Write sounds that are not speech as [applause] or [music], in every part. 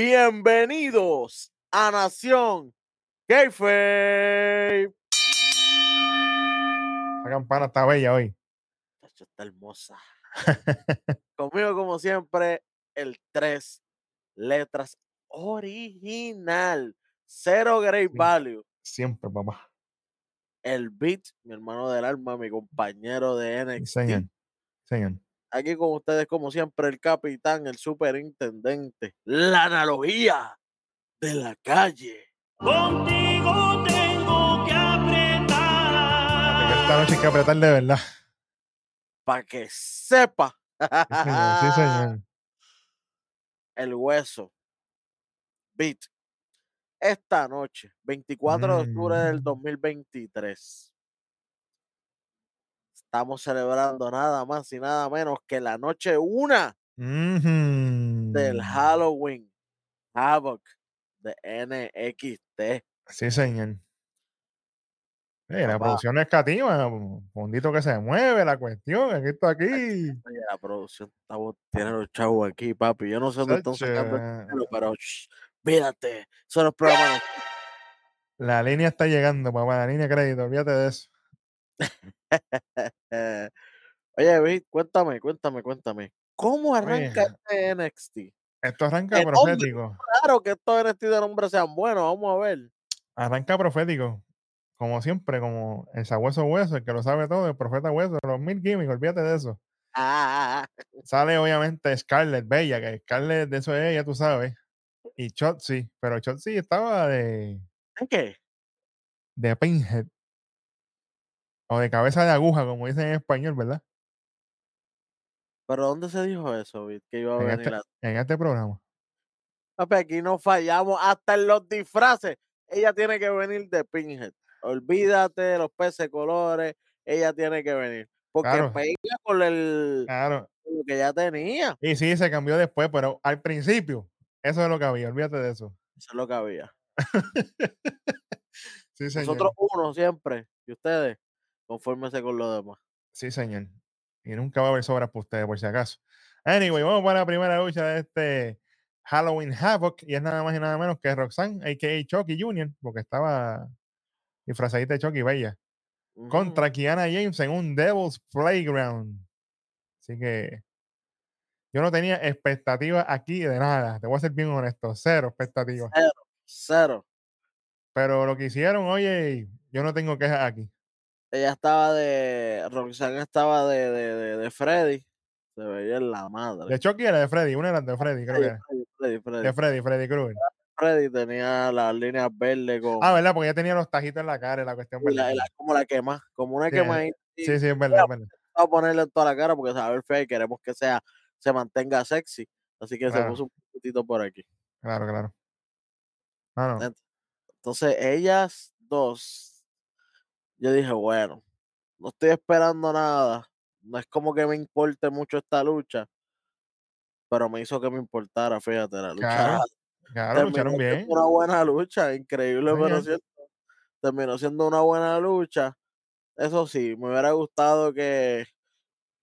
Bienvenidos a Nación Kayfabe. La campana está bella hoy. Tacho, Está hermosa. [laughs] Conmigo, como siempre, el tres letras original. Cero Great. Value. Siempre, papá. El Beat, mi hermano del alma, mi compañero de NXT. señor. Señor. Aquí con ustedes, como siempre, el capitán, el superintendente, la analogía de la calle. Contigo tengo que apretar. Esta noche hay que apretar de verdad. Para que sepa [laughs] Sí, señor. [laughs] El hueso. Beat. Esta noche, 24 de octubre del Mm. 2023. Estamos celebrando nada más y nada menos que la noche una del. Halloween Havoc de NXT. Sí, señor. La producción es cativa, fondito que se mueve, la cuestión, aquí está aquí. Oye, la producción está tiene los chavos aquí, papi. Yo no sé dónde están sacando el Chacho, dinero, pero shh, mírate, son los programas. La línea está llegando, papá, la línea de crédito, olvídate de eso. [laughs] Oye, Vic, cuéntame, cuéntame, cuéntame. ¿Cómo arranca Oye. este NXT? Esto arranca El hombre. profético. Claro que estos NXT de nombre sean buenos, vamos a ver. Arranca profético. Como siempre, como el sabueso hueso, el que lo sabe todo, el profeta hueso, los mil gimmicks, olvídate de eso. Ah, Sale obviamente Scarlett Bella, que Scarlett de eso es ella, tú sabes. Y Chotzi, pero Chotzi estaba de, ¿en qué? de pinhead. O de cabeza de aguja, como dicen en español, ¿verdad? ¿Pero dónde se dijo eso? Que iba a En venir este, en este programa. Papi, aquí no fallamos hasta en los disfraces. Ella tiene que venir de Pinhead. Olvídate de los peces colores. Ella tiene que venir. Porque Claro. pega con el Claro. lo que ya tenía. Y sí, se cambió después, pero al principio, eso es lo que había, olvídate de eso. Eso es lo que había. [laughs] Sí, señor. Nosotros uno siempre. Y ustedes, confórmense con lo demás. Sí, señor. Y nunca va a haber sobras para ustedes, por si acaso. Anyway, vamos para la primera lucha de este Halloween Havoc. Y es nada más y nada menos que Roxanne, a.k.a. Chucky Jr., porque estaba disfrazadita de Chucky Bella, contra Kiana James en un Devil's Playground. Así que yo no tenía expectativas aquí de nada. Te voy a ser bien honesto. Cero expectativas. Cero. Pero lo que hicieron, oye, yo no tengo quejas aquí. Ella estaba de. Roxanne estaba de, de, de, de Freddy. Se veía en la madre. De Chucky era de Freddy, una era de Freddy, creo que era. Freddy, Freddy. De Freddy, Freddy Krueger. Freddy tenía las líneas verdes con. Ah, ¿verdad? Porque ya tenía los tajitos en la cara, la cuestión, la- como la quema, como una Sí, quema Sí, sí, es verdad, es verdad. a ponerle en toda la cara porque se ver fea y queremos que sea, se mantenga sexy. Así que se Claro. puso un poquitito por aquí. Claro, claro. Ah, no. Entonces, ellas dos, yo dije, bueno, no estoy esperando nada. No es como que me importe mucho esta lucha, pero me hizo que me importara, fíjate, la lucha. Claro, [laughs] Claro, lucharon bien. Una buena lucha, increíble, pero cierto. Terminó siendo una buena lucha. Eso sí, me hubiera gustado que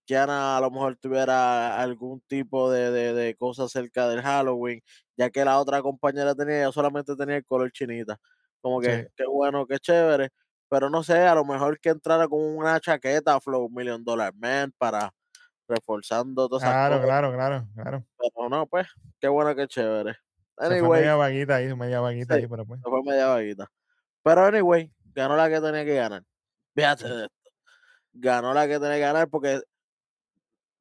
Kiana a lo mejor tuviera algún tipo de, de, de cosa cerca del Halloween, ya que la otra compañera tenía, ella solamente tenía el color chinita. Como que, Sí. qué bueno, qué chévere. Pero no sé, a lo mejor que entrara con una chaqueta Flow Million Dollar Man para reforzando todas esas Claro, cosas. claro, claro, claro. Pero no, pues, qué bueno, qué chévere. Se fue Anyway, media vaguita ahí, media vaguita Sí. ahí, pero pues. se fue media vaguita. Pero anyway, ganó la que tenía que ganar. Fíjate de esto. Ganó la que tenía que ganar porque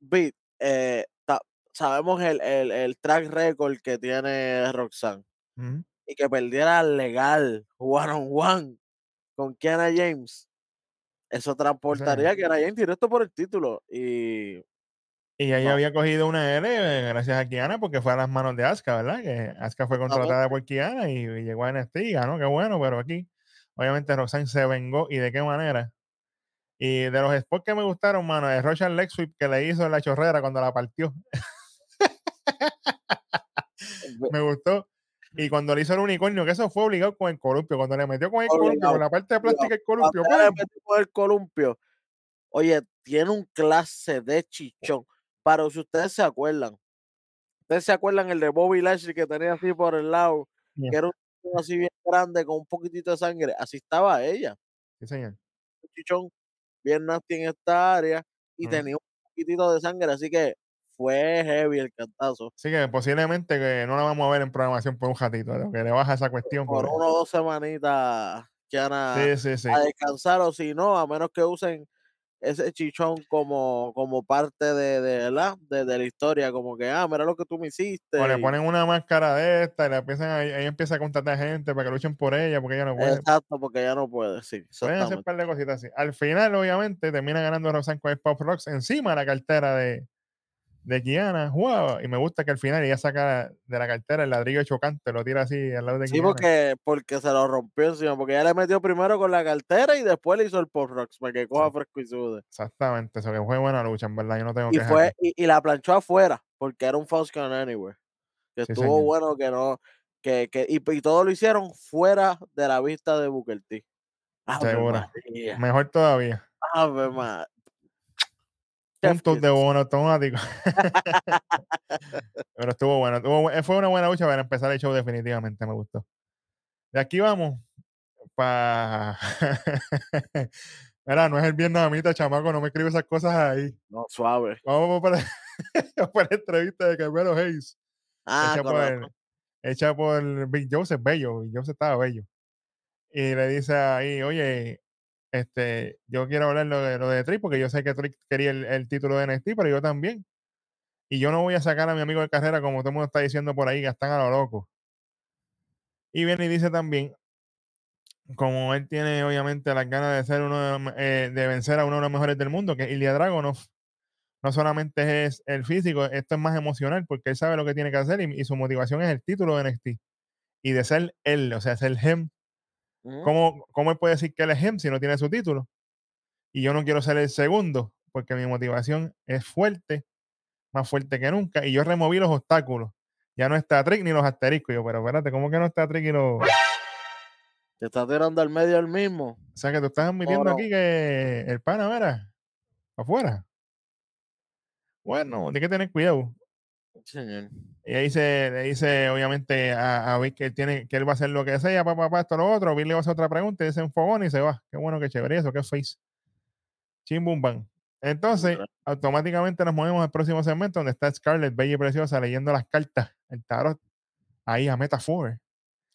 Beat, eh, ta- sabemos el, el, el track record que tiene Roxanne y que perdiera legal one on one con Kiana James. Eso transportaría a Kiana James directo por el título. Y Y No. había cogido una L eh, gracias a Kiana porque fue a las manos de Asuka, ¿verdad? Que Asuka fue contratada por Kiana y, y llegó a NXT y ganó, qué bueno, pero aquí obviamente Roxanne se vengó y de qué manera. Y de los spots que me gustaron, mano, es Leg Sweep que le hizo en la chorrera cuando la partió. [laughs] [laughs] me gustó. Y cuando le hizo el unicornio, que eso fue obligado con el columpio, cuando le metió con el columpio, Obligado, con la parte de plástica del columpio, con el columpio, oye, tiene un clase de chichón. Para si ustedes se acuerdan, ¿Ustedes se acuerdan el de Bobby Lashley que tenía así por el lado? Yeah. Que era un chichón así bien grande con un poquitito de sangre. Así estaba ella. Sí, señor. Un chichón bien nasty en esta área y tenía un poquitito de sangre. Así que fue heavy el cantazo. Así que posiblemente que no la vamos a ver en programación por un ratito, lo que le baja esa cuestión. Por porque- una o dos semanitas que van a, Sí, sí, sí. a descansar o si no, a menos que usen ese chichón como, como parte de, de, ¿verdad? De, de la historia, como que, ah, mira lo que tú me hiciste. O le ponen una máscara de esta y le empiezan a, ahí empieza a contratar gente para que luchen por ella porque ella no puede. Exacto, porque ya no puede, sí, Pueden hacer un par de cositas así. Al final, obviamente, termina ganando Roxanne con el Pop Rocks encima de la cartera de, de Kiana. ¡Wow! Y me gusta que al final ella saca de la cartera el ladrillo chocante, lo tira así al lado de Sí, Kiana. porque, porque se lo rompió encima, porque ella le metió primero con la cartera y después le hizo el pop rocks para que coja Sí. fresco y sude. Exactamente, eso que fue buena lucha, en verdad. Yo no tengo Y quejas fue, y, y la planchó afuera, porque era un False Count Anywhere. Que Sí, estuvo señor. bueno que no, que, que, y, y todo lo hicieron fuera de la vista de Booker T. María, Mejor todavía. Ave María. Puntos de bono automático. [laughs] Pero estuvo bueno. estuvo fue una buena lucha para empezar el show, definitivamente me gustó. De aquí vamos para. [laughs] Mira, no es el vietnamita, chamaco, no me escribe esas cosas ahí. No, suave. Vamos para, [laughs] para la entrevista de Carmelo Hayes, Ah, hecha, por, hecha por Big Joseph, bello. Big Joseph estaba bello. Y le dice ahí, oye, este, yo quiero hablar lo de, lo de Trick, porque yo sé que Trick quería el, el título de NXT, pero yo también. Y yo no voy a sacar a mi amigo de carrera, como todo el mundo está diciendo por ahí, que están a lo loco. Y viene y dice también, como él tiene obviamente las ganas de ser uno de, eh, de vencer a uno de los mejores del mundo, que Ilya Dragunov, no solamente es el físico, esto es más emocional, porque él sabe lo que tiene que hacer y, y su motivación es el título de NXT. Y de ser él, o sea, ser him. ¿Cómo, ¿Cómo él puede decir que él es him si no tiene su título? Y yo no quiero ser el segundo, porque mi motivación es fuerte, más fuerte que nunca, y yo removí los obstáculos. Ya no está Trick ni los asteriscos. Yo, pero espérate, ¿cómo que no está Trick y los... Te está tirando al medio el mismo. O sea, que tú estás admitiendo no. aquí que el pana, mira, afuera. Bueno, hay que tener cuidado. Señor. Y ahí se le dice, obviamente, a, a Vic que él tiene, que él va a hacer lo que sea, papá, papá, esto, lo otro. Bill le va a hacer otra pregunta y dice un fogón y se va. Qué bueno, qué chévere. ¿Y eso, qué face. Chim bum bam. Entonces, automáticamente nos movemos al próximo segmento donde está Scarlett, bella y preciosa, leyendo las cartas, el tarot, ahí a Metaphor.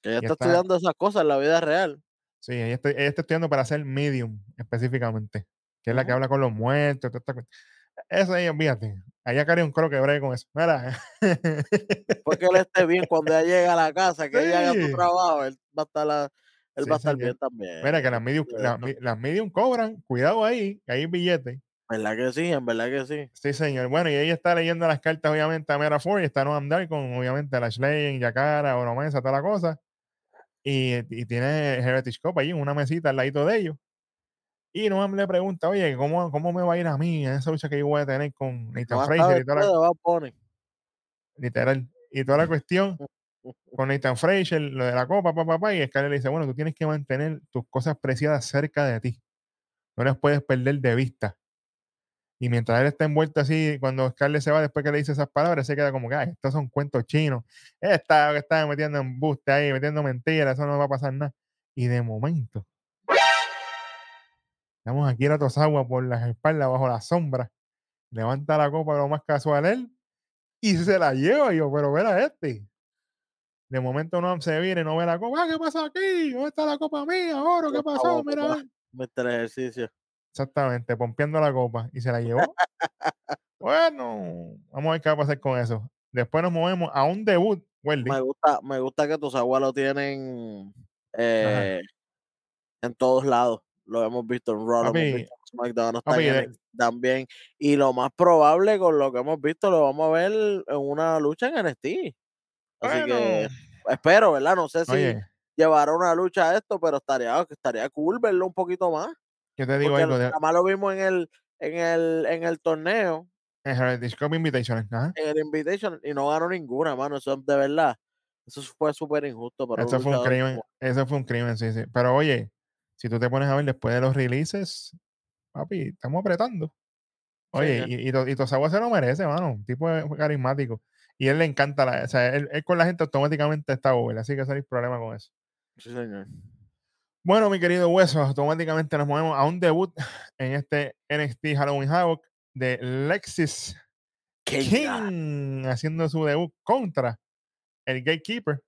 Que ella está está- estudiando esas cosas en la vida real. Sí, ella está, ella está estudiando para ser medium, específicamente, que es la que habla con los muertos. toda esta cuestión. Eso ahí, olvídate. Allá Cari un croque bregue con eso. Mira. Porque él esté bien cuando ella llega a la casa, que ella haga Sí. su trabajo, él va a estar, la- él Sí, va a estar bien también. Mira que las medium, las, las medium cobran, cuidado ahí, que hay billetes. ¿Verdad que sí? En verdad que sí. Sí, señor. Bueno, y ella está leyendo las cartas, obviamente, a Mera Ford y está Noam Dar con, obviamente, a Lashley, Yakara, Oromesa, toda la cosa. Y, y tiene Heritage Cup allí, una mesita al ladito de ellos. Y Noam le pregunta, oye, ¿cómo, ¿cómo me va a ir a mí en esa lucha que yo voy a tener con Nathan Fraser y toda la, literal, y toda la cuestión con Nathan Fraser, lo de la copa, papá, papá, y Scarlett le dice, bueno, tú tienes que mantener tus cosas preciadas cerca de ti. No las puedes perder de vista. Y mientras él está envuelto así, cuando Scarlett se va, después que le dice esas palabras, se queda como que, "Ay, estos son cuentos chinos. Esta que está metiendo embuste ahí, metiendo mentiras, eso no va a pasar nada. Y de momento, estamos aquí a Tosagua por las espaldas, bajo la sombra. Levanta la copa lo más casual él y se la lleva. Y yo, pero ver a este. De momento no se viene, no ve la copa. Ah, ¿Qué pasó aquí? ¿Dónde está la copa mía? Oro, ¿qué pasó? Mira. Mete el ejercicio. Exactamente, pompeando la copa y se la llevó. bueno, vamos a ver qué va a pasar con eso. Después nos movemos a un debut, Weldy. Me gusta, me gusta que tus abuelos tienen eh, en todos lados. Lo hemos visto en Raw, lo hemos Papi, visto en SmackDown, papi, en NXT también. Y lo más probable con lo que hemos visto, lo vamos a ver en una lucha en NXT. Así que Bueno, espero, ¿verdad? No sé si oye, llevará una lucha a esto, pero estaría, estaría cool verlo un poquito más. yo te digo algo nada más lo vimos en el, en el, en el torneo, en Heritage Cup Invitational. Ajá. en el Invitation, y no ganó ninguna, mano. Eso de verdad. Eso fue súper injusto para Eso fue un crimen, como- eso fue un crimen, sí, sí. Pero oye, si tú te pones a ver después de los releases, papi, estamos apretando. Oye, señor. y, y, y se lo merece, mano. Un tipo carismático. Y él le encanta la. O sea, él, él con la gente automáticamente está over, así que no hay problema con eso. Sí, señor. Bueno, mi querido Hueso, automáticamente nos movemos a un debut en este NXT Halloween Havoc de Lexis King. King haciendo su debut contra el Gatekeeper.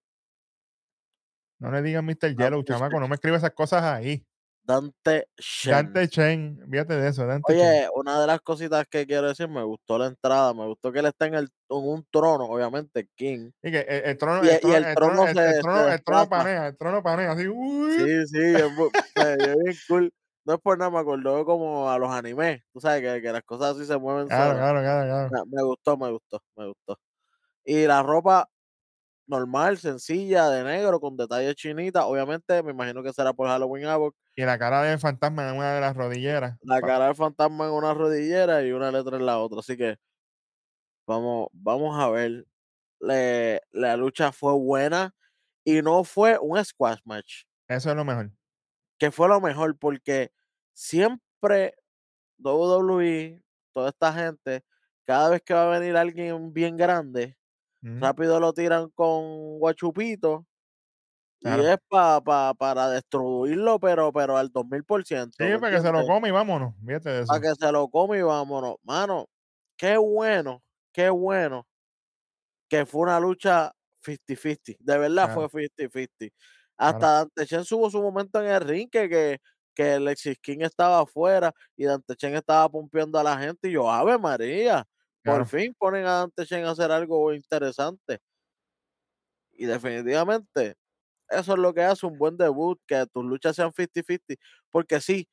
No le digan Mr. Yellow, chamaco, Chen. no me escribe esas cosas ahí. Dante Shen. Dante Chen, fíjate de eso, Dante Chen. Oye, una de las cositas que quiero decir, me gustó la entrada, me gustó que él está en, el, en un trono, obviamente, King. Y que el, el trono, y- el trono, el el trono trono, el- se- el se trono, el trono desplaza. panea, el trono panea, así, uy. Sí, sí, es, bien cool. No es por nada, me acordó como a los animes, tú sabes, que, que las cosas así se mueven Claro, solas. claro, claro, claro. Me gustó, me gustó, me gustó. Y la ropa normal, sencilla, de negro, con detalles chinitas, obviamente, me imagino que será por Halloween Havoc. Y la cara del fantasma en una de las rodilleras. La cara del fantasma en una rodillera y una letra en la otra. Así que vamos, vamos a ver. Le- la lucha fue buena y no fue un squash match, Eso es lo mejor. que fue lo mejor porque siempre WWE, toda esta gente, cada vez que va a venir alguien bien grande, Ujú. rápido lo tiran con guachupito y es pa, pa- para destruirlo, pero, pero al 2000%. Sí, ¿me para que se lo entiendes? come y vámonos. Eso. para que se lo come y vámonos. Mano, qué bueno, qué bueno que fue una lucha 50-50. De verdad Claro. fue 50-50. Hasta Dante Chen tuvo su momento en el ring que, que, que Alexis King estaba afuera y Dante Chen estaba pumpeando a la gente. Y yo, Ave María, por fin ponen a Dante Chen a hacer algo interesante. Y definitivamente, eso es lo que hace un buen debut, que tus luchas sean 50-50. Porque sí,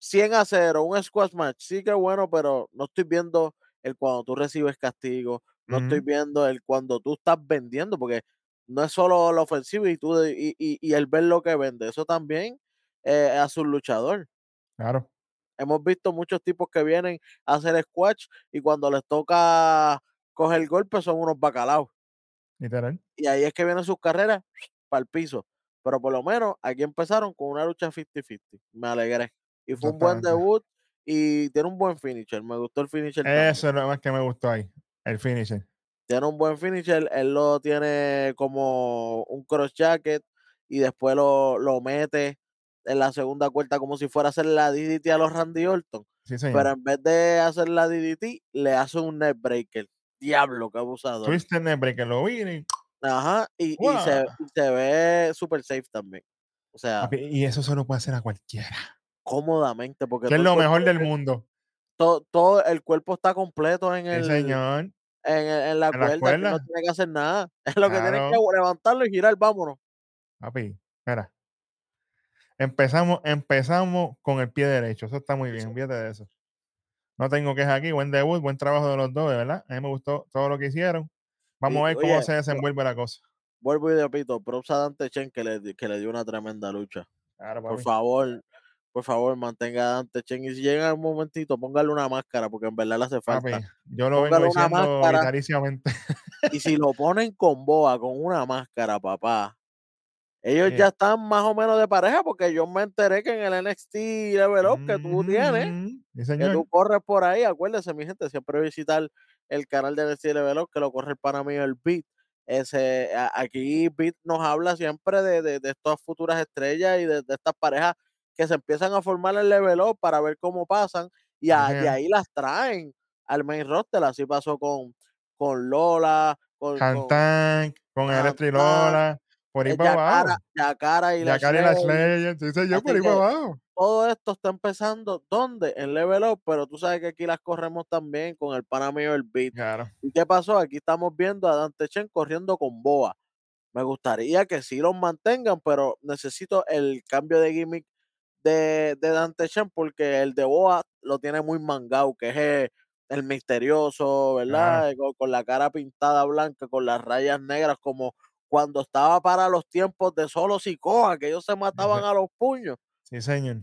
100 a 0, un squash match, sí que bueno, pero no estoy viendo el cuando tú recibes castigo, no estoy viendo el cuando tú estás vendiendo, porque no es solo lo ofensivo y, tú, y, y, y el ver lo que vende, eso también eh, hace un luchador. Claro. Hemos visto muchos tipos que vienen a hacer squash y cuando les toca coger golpe son unos bacalaos. Literal. Y ahí es que vienen sus carreras para el piso. Pero por lo menos aquí empezaron con una lucha 50-50. Me alegré. Y fue un buen debut y tiene un buen finisher. Me gustó el finisher. Eso es lo más que me gustó ahí. El finisher. Tiene un buen finisher. Él lo tiene como un cross jacket y después lo, lo mete en la segunda cuerda como si fuera a hacer la DDT a los Randy Orton. Sí. Pero en vez de hacer la DDT, le hace un neck breaker. Diablo, qué abusador. Twister Nebre que lo vi. y- Ajá, y, y se, se ve super safe también. O sea, Y eso se lo puede hacer a cualquiera. cómodamente, porque Que es el lo mejor del mundo. todo, todo el cuerpo está completo en Sí, el señor. en, el- en la En cuerda, que no cuerdas. tiene que hacer nada. [laughs] Es lo que tiene que levantarlo y girar, vámonos. Papi, mira. Empezamos, empezamos con el pie derecho. Eso está muy bien. sí. Fíjate de eso. No tengo quejas aquí. Buen debut, buen trabajo de los dos, de verdad. A mí me gustó todo lo que hicieron. Vamos Y, a ver cómo oye, se desenvuelve la cosa. vuelvo y repito, props a Dante Chen que le, que le dio una tremenda lucha. Claro, Por favor, por favor, mantenga a Dante Chen. Y si llega un momentito, póngale una máscara, porque en verdad le hace Papi, falta. yo lo vengo Póngale una diciendo vitaliciamente. Y si lo ponen con boa, con una máscara, papá. Ellos Sí. ya están más o menos de pareja, porque yo me enteré que en el NXT Level Up que tú tienes, Sí, que tú corres por ahí, acuérdense, mi gente, siempre visitar el canal de NXT Level Up, que lo corre el pana mío, el Beat. Ese, aquí Beat nos habla siempre de, de, de estas futuras estrellas y de, de estas parejas que se empiezan a formar en Level Up para ver cómo pasan y, Sí, ahí las traen al main roster. Así pasó con, con Lola, con, con Hantank, con el Hantank, Lola, por ahí eh, para abajo. Yakara y la Yakari y la Slayer. Slayer, sí, señor, Así por ahí para abajo. todo esto está empezando, ¿dónde? En Level Up, pero tú sabes que aquí las corremos también con el pana mío, el Beat. Claro. ¿Y qué pasó? Aquí estamos viendo a Dante Chen corriendo con Boa. Me gustaría que sí los mantengan, pero necesito el cambio de gimmick de, de Dante Chen porque el de Boa lo tiene muy mangado, que es el, el misterioso, ¿verdad? Eh, Con, con la cara pintada blanca, con las rayas negras, como cuando estaba para los tiempos de solo Sikoa, que ellos se mataban a los puños. Sí, señor.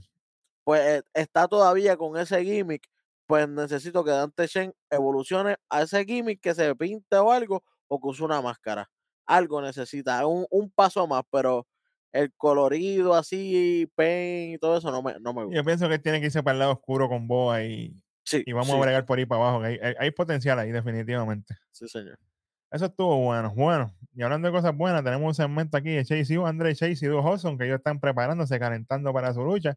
Pues eh, está todavía con ese gimmick. Pues necesito que Dante Chen evolucione a ese gimmick, que se pinte o algo, o que use una máscara. Algo necesita, un, un paso más, pero el colorido así, pen y todo eso no me, no me gusta. Yo pienso que tiene que irse para el lado oscuro con Boa y, Sí, y vamos sí, a bregar por ahí para abajo. hay- hay potencial ahí, definitivamente. sí, señor. Eso estuvo bueno. Bueno, y hablando de cosas buenas, tenemos un segmento aquí de Chase U, André Chase y Duo Hodgson, que ellos están preparándose, calentando para su lucha.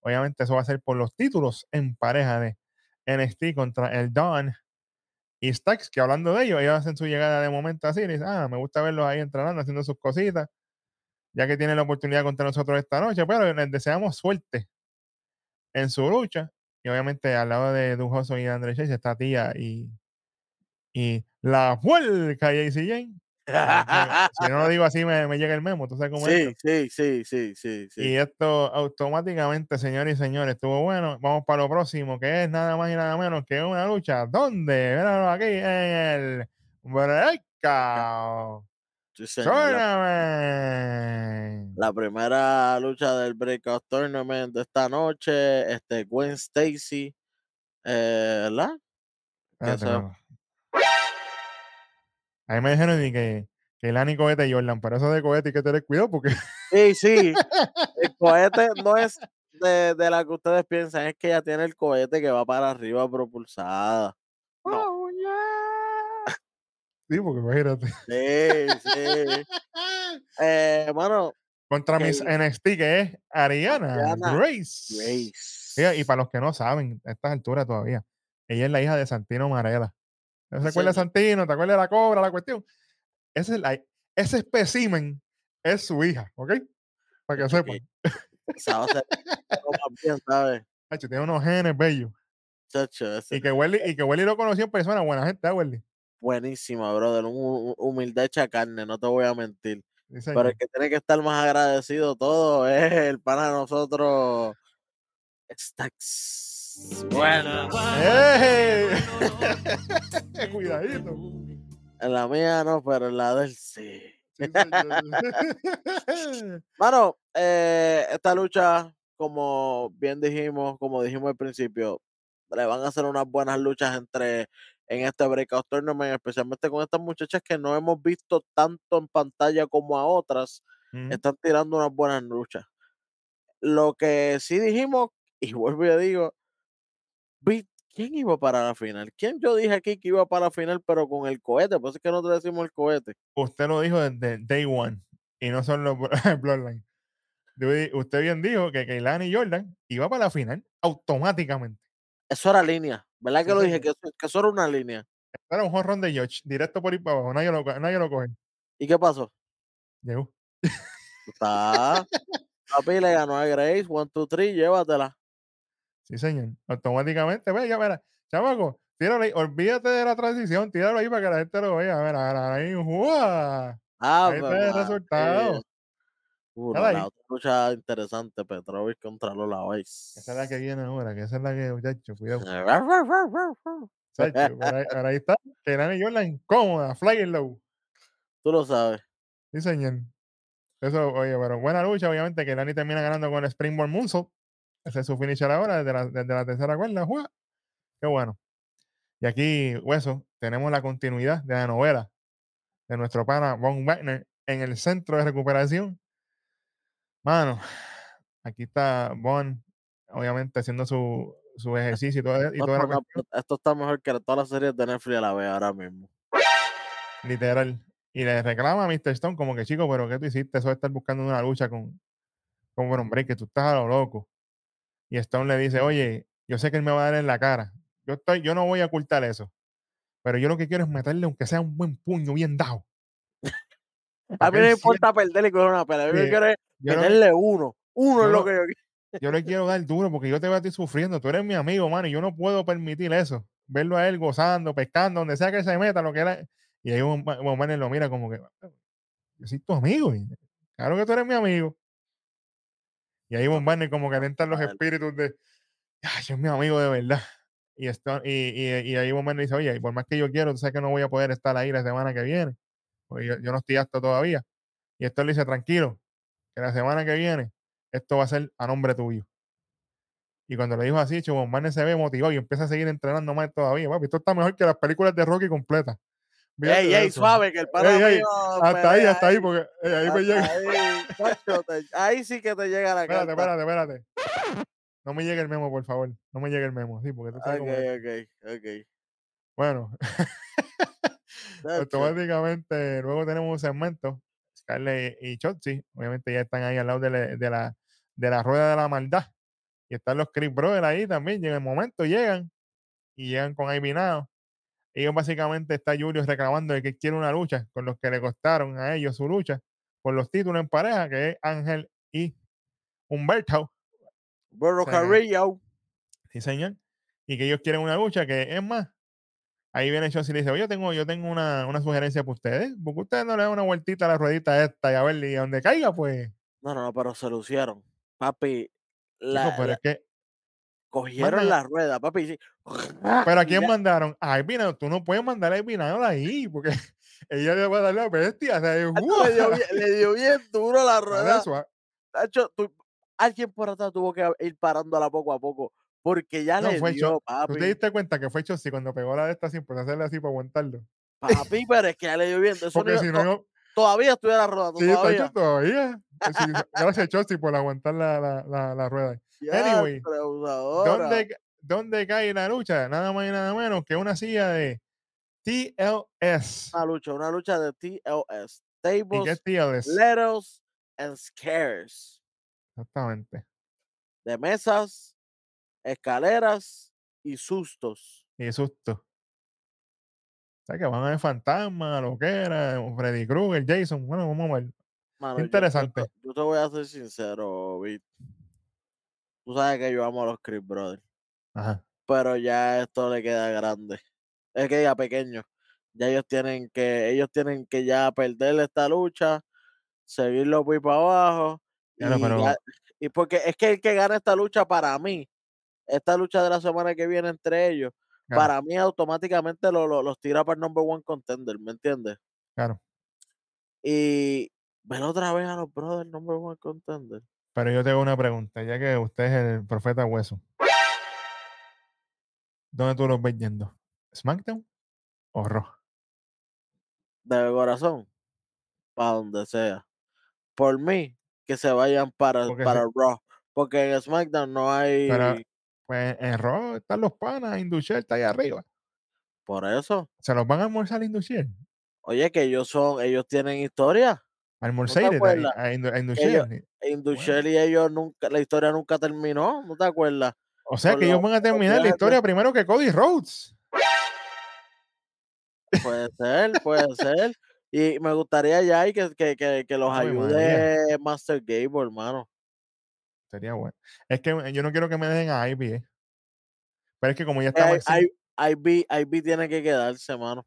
Obviamente, eso va a ser por los títulos en pareja de NXT contra el Dawn y Stacks, que hablando de ellos, ellos hacen su llegada de momento así, dicen, ah, me gusta verlos ahí entrenando, haciendo sus cositas, ya que tienen la oportunidad contra nosotros esta noche, pero les deseamos suerte en su lucha. Y obviamente al lado de Duo Hodgson y André Chase está Tía y y la vuelca JC Jane. si no lo digo así, me, me, llega el memo. ¿Tú sabes cómo sí, sí, sí, sí, sí, sí. Y esto automáticamente, señores y señores, estuvo bueno. Vamos para lo próximo, que es nada más y nada menos que una lucha. ¿Dónde? Míralo aquí en el Breakout. Sí, Tournament. La primera lucha del Breakout Tournament de esta noche, este Gwen Stacy, eh, ¿verdad? A mí me dijeron que, que el Ani cohete y Jordan, pero eso de cohete hay que tener cuidado porque. Sí, sí. El [laughs] cohete no es de, de, la que ustedes piensan, es que ya tiene el cohete que va para arriba propulsada. No. Oh, Sí, porque imagínate. Sí, sí. [laughs] Eh, bueno. Contra mis NXT, que es Ariana, Ariana Grace. Grace. Y, y para los que no saben, a estas alturas todavía, ella es la hija de Santino Marella. ¿No se acuerda de Santino? ¿Te acuerdas de la cobra, la cuestión? Ese, es la, ese espécimen es su hija, ¿ok? Para que sepan. ¿sabes? Tiene unos genes bellos. Chacho, ese, y que Welly, y que Welly lo conoció en persona, buena gente, ¿eh, Welly? Buenísima, brother. Humildad hecha carne, no te voy a mentir. Pero el que tiene que estar más agradecido todo es el pana de nosotros, Stacks. Bueno. [laughs] Cuidadito. En la mía no, pero en la del sí. [laughs] Mano, eh, esta lucha, como bien dijimos, como dijimos al principio, le van a hacer unas buenas luchas entre en este Breakout Tournament, especialmente con estas muchachas que no hemos visto tanto en pantalla como a otras, están tirando unas buenas luchas. Lo que sí dijimos, y vuelvo y digo, ¿quién iba para la final? ¿Quién yo dije aquí que iba para la final, pero con el cohete? Pues es que no te decimos el cohete. Usted lo dijo desde day one y no son los [laughs] Bloodline. Usted bien dijo que Keilani y Jordan iba para la final automáticamente. Eso era línea, ¿verdad que lo dije? Que eso, era una línea. Era un jorrón de George, directo por ahí para abajo, nadie lo, nadie lo coge. ¿Y qué pasó? Llegó. Está. [laughs] Papi le ganó a Grace, one, two, three, llévatela. Sí, señor. Automáticamente, ve, ya verá. Chamaco, tíralo ahí. Olvídate de la transición, tíralo ahí para que la gente lo vea. A ver, ahí, ¡juá! Ah, ahí está el resultado. Uh, no, la otra lucha interesante, Petrovic contra Lola Weiss. Esa es la que viene ahora, que esa es la que, muchacho, cuidado. [laughs] Sacho, ahora, ahora, ahí está, que Nani Jordan cómoda, flying low. Tú lo sabes. Sí, señor. Eso, oye, pero buena lucha, obviamente, que Nani termina ganando con el Springboard Moonsault. Ese es su finisher ahora, desde la, desde la tercera cuerda. ¡Jua! Qué bueno. Y aquí, Hueso, tenemos la continuidad de la novela de nuestro pana Von Wagner en el centro de recuperación. Mano, aquí está Von, obviamente haciendo su, su ejercicio y todo, y toda la Esto está mejor que todas las series de Netflix a la vez ahora mismo. Literal. Y le reclama a Mr. Stone como que, chico, pero ¿qué tú hiciste? Eso de estar buscando una lucha con, con que tú estás a lo loco. Y Stone le dice, oye, yo sé que él me va a dar en la cara. Yo, estoy, yo no voy a ocultar eso. Pero yo lo que quiero es meterle, aunque sea un buen puño bien dado. [laughs] a mí no me importa perderle y coger una pelea. Yo quiero es meterle uno. Uno es lo que yo quiero. Yo le quiero dar duro porque yo te voy a estar sufriendo. Tú eres mi amigo, mano, y yo no puedo permitir eso. Verlo a él gozando, pescando, donde sea que se meta, lo que era. Y ahí un, un lo mira como que, yo soy tu amigo. Claro que tú eres mi amigo. Y ahí Von como que alentan los espíritus de, ay, yo es mi amigo de verdad. Y, esto, y, y, ahí Von dice, oye, por más que yo quiero, tú sabes que no voy a poder estar ahí la semana que viene. Porque yo, no estoy apto todavía. Y esto le dice, tranquilo, que la semana que viene esto va a ser a nombre tuyo. Y cuando le dijo así, Von se ve motivado y empieza a seguir entrenando más todavía. esto está mejor que las películas de Rocky completas. Ey, ey, suave, que el pana mío, Hasta ahí, hasta ahí, porque ahí me llega. Ahí, ahí, sí que te llega la espérate, Espérate, espérate, No me llegue el memo, por favor. No me llegue el memo, sí, porque tú sabes Ok, ok, ok. Bueno. [laughs] automáticamente luego tenemos un segmento, Scarlett y Chotzi, obviamente ya están ahí al lado de la, de la, de la rueda de la maldad. Y están los Chris Brothers ahí también, y en el momento llegan y llegan con Now. Ellos básicamente está Julio reclamando de que quiere una lucha con los que le costaron a ellos su lucha por los títulos en pareja, que es Ángel y Humberto. Burro Carrillo. Sí, señor. Y que ellos quieren una lucha que es más. Ahí viene Chelsea y le dice, oye, yo tengo, yo tengo una, una sugerencia para ustedes. Porque ustedes no le dan una vueltita a la ruedita esta y a ver, y a donde caiga, pues. No, no, no, pero se lucieron. Papi, Chico, la, pero la- es que, cogieron la rueda, papi. sí. [laughs] pero a quién mandaron? A Ivy tú no puedes mandar a Ivy ahí, porque [laughs] ella le va a dar la bestia. O sea, es, le, dio bien, le dio bien duro la [laughs] rueda. tú- alguien por atrás tuvo que ir parándola poco a poco. Porque ya No, le fue dio, Cho- ¿Tú papi. te diste cuenta que fue Chelsea cuando pegó la de esta sin pues hacerle así para aguantarlo? Papi, pero es que ya le dio bien. Eso Porque no- si no, todavía estuviera rodando. sí, todavía. Tacho, todavía. Eh, gracias, Chelsea, por aguantar la, la, la, la rueda. Anyway. ¿Dónde, ¿Dónde cae la lucha? Nada más y nada menos que una silla de TLS. Una lucha, una lucha de TLS. ¿Y qué Tables, es TLS? letters and scares. Exactamente. De mesas, escaleras y sustos. Y susto. O sea que van a ver fantasmas, lo que era, Freddy Krueger, Jason. Bueno, vamos a ver. Mano, yo- yo Interesante. te- Yo, te voy a ser sincero, Vic. Tú sabes que yo amo a los Chris Brothers. Ajá. pero ya esto le queda grande. Es que ya pequeño. Ya ellos tienen que, ellos tienen que ya perder esta lucha, seguirlo muy para abajo. Claro, y, pero- ya- y porque es que el que gana esta lucha para mí, esta lucha de la semana que viene entre ellos, Claro. para mí automáticamente lo- lo- los tira para el number one contender, ¿me entiendes? Claro. Y ver otra vez a los brothers number one contender. Pero yo tengo una pregunta, ya que usted es el profeta hueso. ¿Dónde tú los ves yendo? ¿SmackDown o Raw? de corazón, para donde sea. Por mí, que se vayan para, Porque para Raw. Porque en SmackDown no hay. Pero- Pues en Raw están los panas, Industrial está ahí arriba. Por eso. ¿Se los van a almorzar Industrial? Oye, que ellos son, ellos tienen historia. Almorzar acuerdas? a, Indu- a. Industrial y ellos nunca, la historia nunca terminó, ¿no te acuerdas? O sea que ellos los- van a terminar la de- historia primero que Cody Rhodes. Puede ser, puede [laughs] ser. Y me gustaría ya y que, que, que, que los ayude Master Gable, hermano. Sería bueno. Es que yo no quiero que me dejen a Ivy, eh. Pero es que como ya está Maxine- I- IB, IB tiene que quedarse, hermano.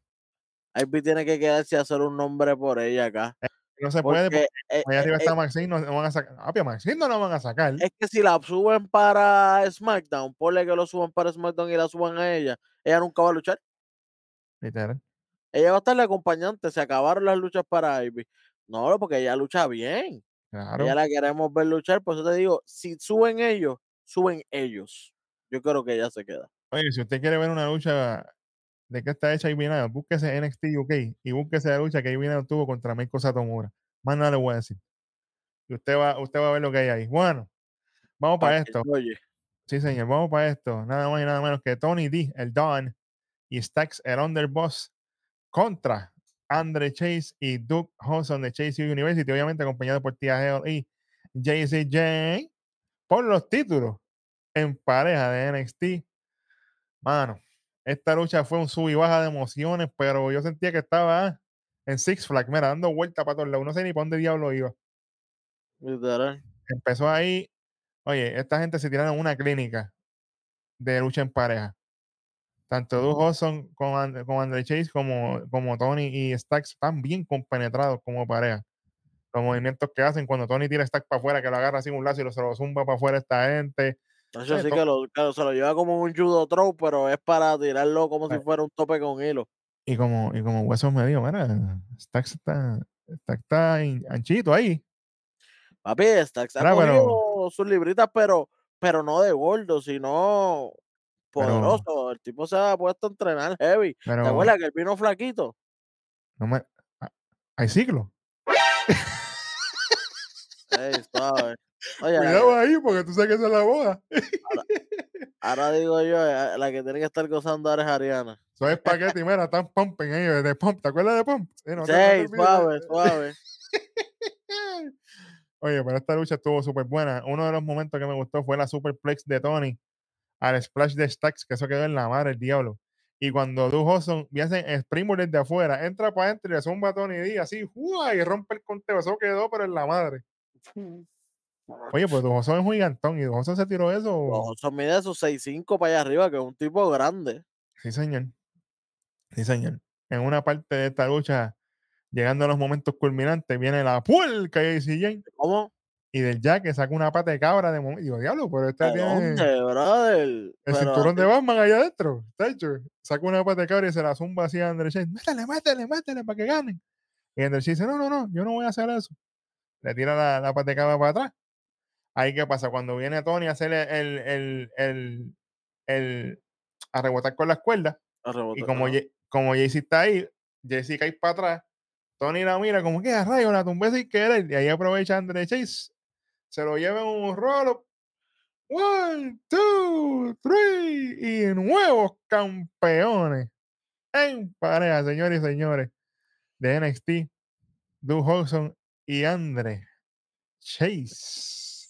IB tiene que quedarse y hacer un nombre por ella acá. No se puede, porque Porque eh, allá arriba eh, está Maxine, no, no van a sacar. Ah, pero Maxine no la van a sacar. es que si la suben para SmackDown, ponle que lo suban para SmackDown y la suban a ella, ella nunca va a luchar. Literal. Ella va a estar de acompañante. Se acabaron las luchas para Ivy. No, porque ella lucha bien. Claro. Ella la queremos ver luchar. Por eso te digo, si suben ellos, suben ellos. Yo creo que ella se queda. Oye, si usted quiere ver una lucha de qué está hecha Ivy Nile, búsquese NXT UK y búsquese la lucha que Ivy Nile tuvo contra Meiko Satomura. Más nada le voy a decir. Y usted va, usted va a ver lo que hay ahí. Bueno, vamos para esto. Oye, Sí, señor, vamos para esto. Nada más y nada menos que Tony D, el Don, y Stacks, el Underboss, contra Andre Chase y Duke Hudson de Chase University, obviamente acompañado por Tia Hale y JCJ, por los títulos en pareja de NXT. Mano, esta lucha fue un sub y baja de emociones, pero yo sentía que estaba en Six Flags, mira, dando vuelta para todos lados. No sé ni para dónde diablo iba. empezó ahí. Oye, esta gente se tiraron una clínica de lucha en pareja. Tanto Duke Hudson con, And- Andre Chase como, como Tony y Stacks están bien compenetrados como pareja. Los movimientos que hacen cuando Tony tira Stacks para afuera, que lo agarra así un lazo y lo, se lo zumba para afuera esta gente. Eso Sí, sí to- que, lo, que se lo lleva como un judo throw, pero es para tirarlo como si Right. fuera un tope con hilo. Y como, y como Huesos me dijo, mira, Stacks está, está anchito ahí. Papi, Stacks ha pero- sus libritas, pero, pero no de gordo, sino Pero- poderoso. El tipo se ha puesto a entrenar heavy. ¿Te Pero acuerdas que él vino flaquito? no me, hay ciclo. [laughs] Ey, suave. Oye, Cuidado ahí, porque tú sabes que esa es la boda. [laughs] ahora digo yo, eh, la que tiene que estar gozando ahora es Ariana. Soy espagueti, mira, están pumping ellos de pump. ¿Te acuerdas de pump? Sí, no Sí, olvides de- suave, suave. [laughs] Oye, pero esta lucha estuvo súper buena. Uno de los momentos que me gustó fue la superplex de Tony al splash de Stacks, que eso quedó en la madre, el diablo. Y cuando Du Hudson hace Springboard desde afuera, entra para adentro y le zumba a Tony D así, ¡fua! y rompe el conteo. Eso quedó, pero en la madre. Oye, pues Du Hudson es un gigantón y Du Hudson se tiró eso. Ojo, son mide sus 6'5 para allá arriba, que es un tipo grande. Sí, señor. Sí, señor. En una parte de esta lucha, llegando a los momentos culminantes, viene la puerca de CJ ¿Cómo? y del Jack que saca una pata de cabra de momento. Digo, diablo, pero este ¿De tiene dónde, brother? el Pero cinturón de Batman allá adentro. Está hecho. Saca una pata de cabra y se la zumba así a André Chase. Métele, métele, métele para que ganen. Y André Chase dice, no, no, no, yo no voy a hacer eso. Le tira la, la pata de cabra para atrás. Ahí, ¿qué pasa? Cuando viene Tony a hacer el, el, el, el- a rebotar con las cuerdas, y como. Ye- como Jaycee está ahí, Jaycee cae para atrás, Tony la mira como que a rayo, la tumbé sin querer, y ahí aprovecha André Chase, se lo lleva en un rolo. One, two, three, y nuevos campeones en pareja, señores y señores, de NXT, Du Hudson y Andre Chase.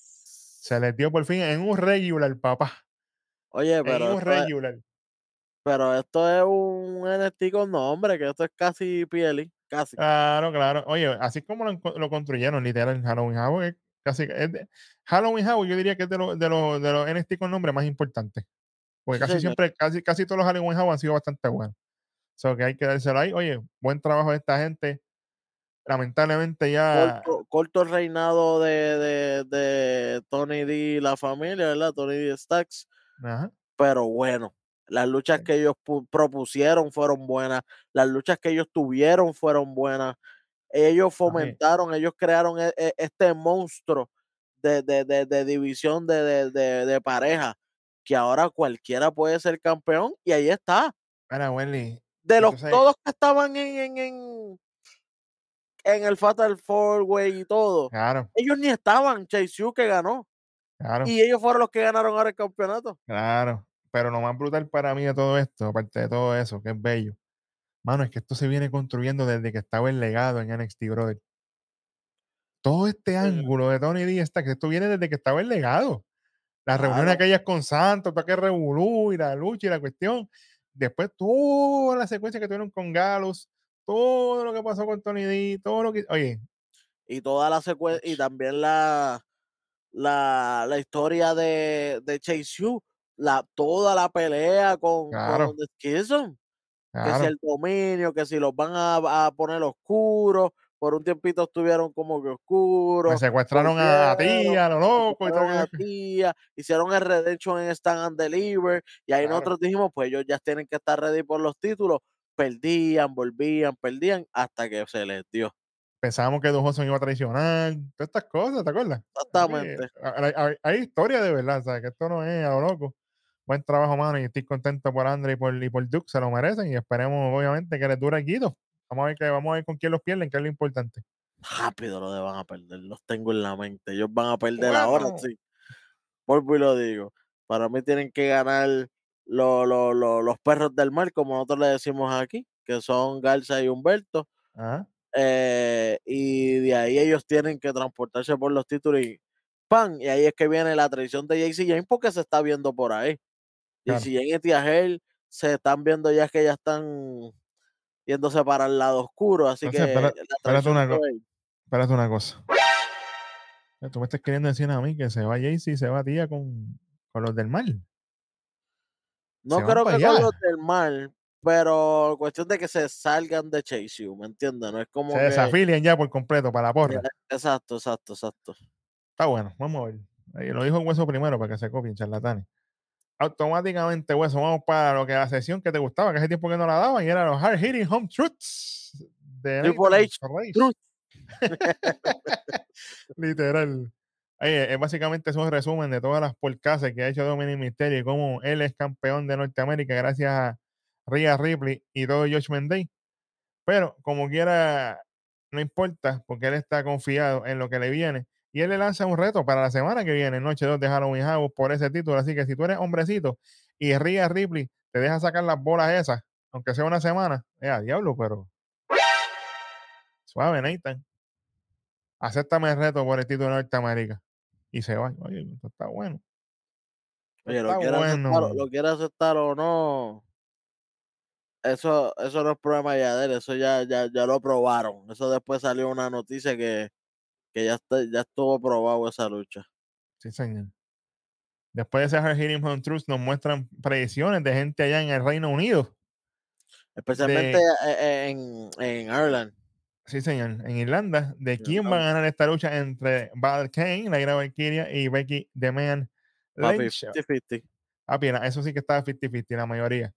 Se les dio por fin en un regular, papá. Oye, En pero un esto, es, regular. pero esto es un NXT con nombre, que esto es casi PLI, casi. Claro, claro. Oye, así como lo, construyeron, literal, Halloween Havoc es casi. es de- Halloween Havoc yo diría que es de los de los de los NXT con nombre más importantes. Porque casi siempre, casi, casi todos los Halloween Havoc han sido bastante buenos. O sea, que hay que dárselo ahí. Oye, buen trabajo de esta gente. Lamentablemente ya. Corto, corto el reinado de, de, de Tony D y la familia, ¿verdad? Tony D Stacks. Ajá. pero bueno, las luchas Sí. que ellos pu- propusieron fueron buenas, las luchas que ellos tuvieron fueron buenas, ellos fomentaron, ellos crearon e- e- este monstruo de, de, de- de división de, de, de- de pareja, que ahora cualquiera puede ser campeón y ahí está. Mira, Wendy. De los Entonces- todos que estaban en, en, en, en el Fatal Four Way y todo, Claro, ellos ni estaban, Chase Yu que ganó, claro. y ellos fueron los que ganaron ahora el campeonato. Claro, pero lo más brutal para mí de todo esto, aparte de todo eso, que es bello, mano, es que esto se viene construyendo desde que estaba el legado en NXT, brother. Todo este ángulo de Tony D está, que esto viene desde que estaba el legado. Las reuniones Claro. aquellas con Santos, todo aquel revolú y la lucha y la cuestión. Después toda la secuencia que tuvieron con Galus, todo lo que pasó con Tony D, todo lo que. Oye, y toda la secuencia y también la la, la historia de, de Chase Yu, la, toda la pelea con, Claro. con que si el dominio, que si los van a, a poner oscuros, por un tiempito estuvieron como que oscuros, me secuestraron a, tía, lo loco y todo. a tía, hicieron el Redemption en Stand and Deliver, y ahí Claro. nosotros dijimos, pues ellos ya tienen que estar ready por los títulos, perdían, volvían, perdían, hasta que se les dio. pensábamos que Don Johnson iba a traicionar, todas estas cosas, ¿te acuerdas? Exactamente. Hay, hay- hay historia de verdad, ¿sabes? Que esto no es a lo loco. Buen trabajo, mano, y estoy contento por Andre y por, y por Duke, se lo merecen y esperemos, obviamente, que les dure el guito. Vamos a ver, que, vamos a ver con quién los pierden, que es lo importante. rápido lo de van a perder, los tengo en la mente. Ellos van a perder ahora, sí. Vuelvo y lo digo. Para mí tienen que ganar lo- lo- lo- los perros del mar, como nosotros le decimos aquí, que son Garza y Humberto. Ajá. eh, y de ahí ellos tienen que transportarse por los títulos y ¡pam! Y ahí es que viene la traición de JC James porque se está viendo por ahí. Claro. JC James y Tia Hale se están viendo ya que ya están yéndose para el lado oscuro, así Entonces, que la espérate una. Espérate una cosa. Tú me estás queriendo decir a mí que se va Jaycee y se va tía con, con los del mal. No Se creo que con allá. los del mal, pero cuestión de que se salgan de Chase U, ¿me entiendes? No es como Se que... desafilian ya por completo para la porra. Exacto, exacto, exacto. Está bueno, vamos a ver. Ahí lo dijo Hueso primero para que se copien, charlatanes. Automáticamente, Hueso, vamos para lo que la sesión que te gustaba, que hace tiempo que no la daban, y era los Hard Hitting Home Truths de Triple H. Truth. [laughs] Literal. Oye, básicamente es un resumen de todas las porcases que ha hecho Dominic Mysterio y cómo él es campeón de Norteamérica gracias a Rhea Ripley y todo Josh Day. Pero como quiera, no importa, porque él está confiado en lo que le viene. Y él le lanza un reto para la semana que viene, noche 2 de Halloween House, por ese título. Así que si tú eres hombrecito y Rhea Ripley te deja sacar las bolas esas, aunque sea una semana, es a diablo, pero suave, Nathan. Acéptame el reto por el título de Norteamérica. Y se va. Oye, esto está bueno. Oye, lo aceptar, bueno. lo aceptar o no. Eso, eso no es problema ya de él, eso ya, ya, ya lo probaron. Eso después salió una noticia que, que ya, está, ya estuvo probado esa lucha. Sí, señor. Después de ese Hitting on Truth nos muestran predicciones de gente allá en el Reino Unido. Especialmente De- eh, eh, en, en Ireland. Sí, señor. En Irlanda, de quién va a ganar esta lucha entre Val Kane, la Ira Valkyria, y Becky The Man Papi, Lynch. 50-50. Ah, mira, eso sí que estaba 50-50, la mayoría.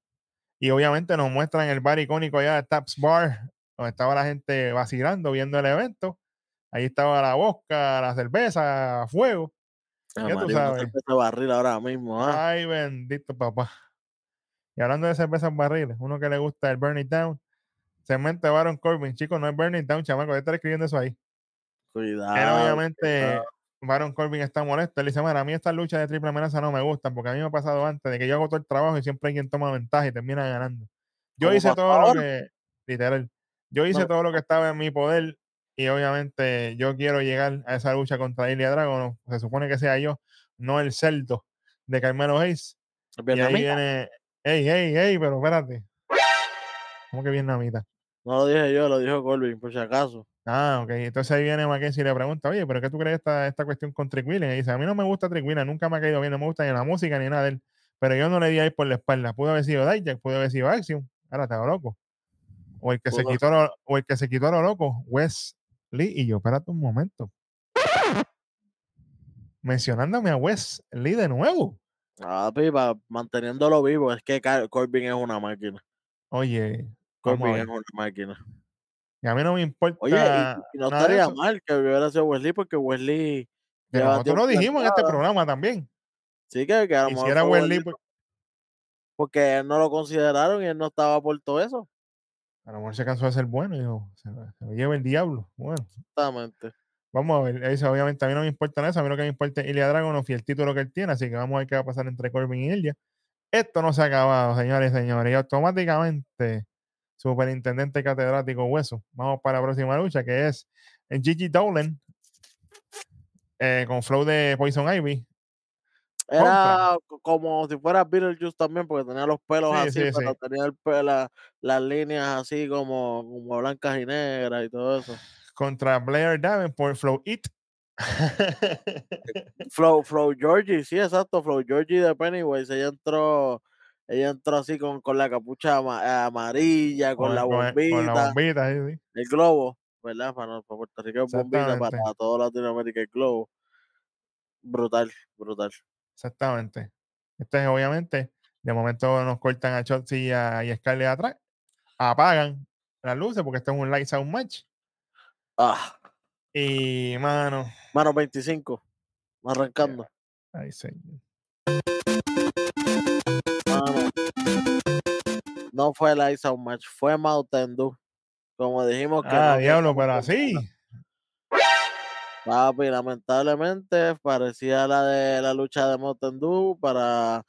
Y obviamente nos muestran el bar icónico allá de Taps Bar, donde estaba la gente vacilando, viendo el evento. Ahí estaba la bosca, la cerveza, fuego. Ah, Ya tú sabes. cerveza barril ahora mismo. ¿ah? Ay, bendito papá. Y hablando de cervezas barriles, uno que le gusta el Burn It Down, segmento de Baron Corbin. Chicos, no es Burn It Down, chamaco, voy a estar escribiendo eso ahí. Cuidado. Él obviamente, cuidado. Baron Corbin está molesto. Él dice, bueno, a mí estas luchas de triple amenaza no me gustan porque a mí me ha pasado antes de que yo hago todo el trabajo y siempre hay quien toma ventaja y termina ganando. Yo ¿Cómo hice todo lo que, literal, yo hice No. todo lo que estaba en mi poder y obviamente yo quiero llegar a esa lucha contra Ilya Dragon. Se supone que sea yo, no el celdo de Carmelo Hayes. Y ahí viene, ey, ey, ey, pero espérate. ¿Cómo que vietnamita? No lo dije yo, lo dijo Colvin, por si acaso. Ah, ok. Entonces ahí viene Mackenzie y le pregunta, oye, ¿pero qué tú crees esta, esta cuestión con Trick Williams? Y dice, a mí no me gusta Trick Williams, nunca me ha caído bien, no me gusta ni la música ni nada de él. Pero yo no le di ahí por la espalda. Pudo haber sido Dijak, pudo haber sido Axiom. Ahora estaba loco. O el que se quitó lo, o el que se quitó a lo loco, Wes Lee. Y yo, espérate un momento. Mencionándome a Wes Lee de nuevo. Ah, pipa, manteniéndolo vivo. Es que Corbin es una máquina. Oye, Corbin es una máquina. Y a mí no me importa. Oye, y, y no nada estaría mal que hubiera sido Wesley, porque Wesley. Pero nosotros lo dijimos en este programa también. Sí, que, que a lo mejor si era Wesley pues, porque no lo consideraron y él no estaba por todo eso. a lo mejor se cansó de ser bueno y dijo, se, se lo lleva el diablo. Bueno. Exactamente. Vamos a ver, él dice, obviamente a mí no me importa eso, a mí lo que me importa es Ilya Dragunov y el título que él tiene, así que vamos a ver qué va a pasar entre Corbin y Ilya. Esto no se ha acabado, señores y señores, y automáticamente superintendente catedrático Hueso, vamos para la próxima lucha que es Gigi Dolan eh, con flow de Poison Ivy. Era co- como si fuera Beetlejuice también, porque tenía los pelos Sí, así, sí, pero sí. tenía el la- las líneas así como, como blancas y negras y todo eso. Contra Blair Davenport, Flow It. [laughs] Flow, Flow Georgie, sí, exacto, Flow Georgie de Pennywise, ella entró, ella entró así con, con la capucha ama- amarilla, con, la bombita, con la bombita, sí, sí. el globo, ¿verdad? Para, para Puerto Rico es bombita, para toda Latinoamérica el globo. Brutal, brutal. Exactamente. Este es obviamente, de momento nos cortan a Chotzi y a, y a Scarlett atrás, apagan las luces porque esto es un light sound match. Ah, Y mano, mano 25, arrancando. ay señor. No fue Out Match, fue Mountain Dew. Como dijimos que Ah, no diablo, pero así. Papi, lamentablemente parecía la de la lucha de Mountain Dew. Para,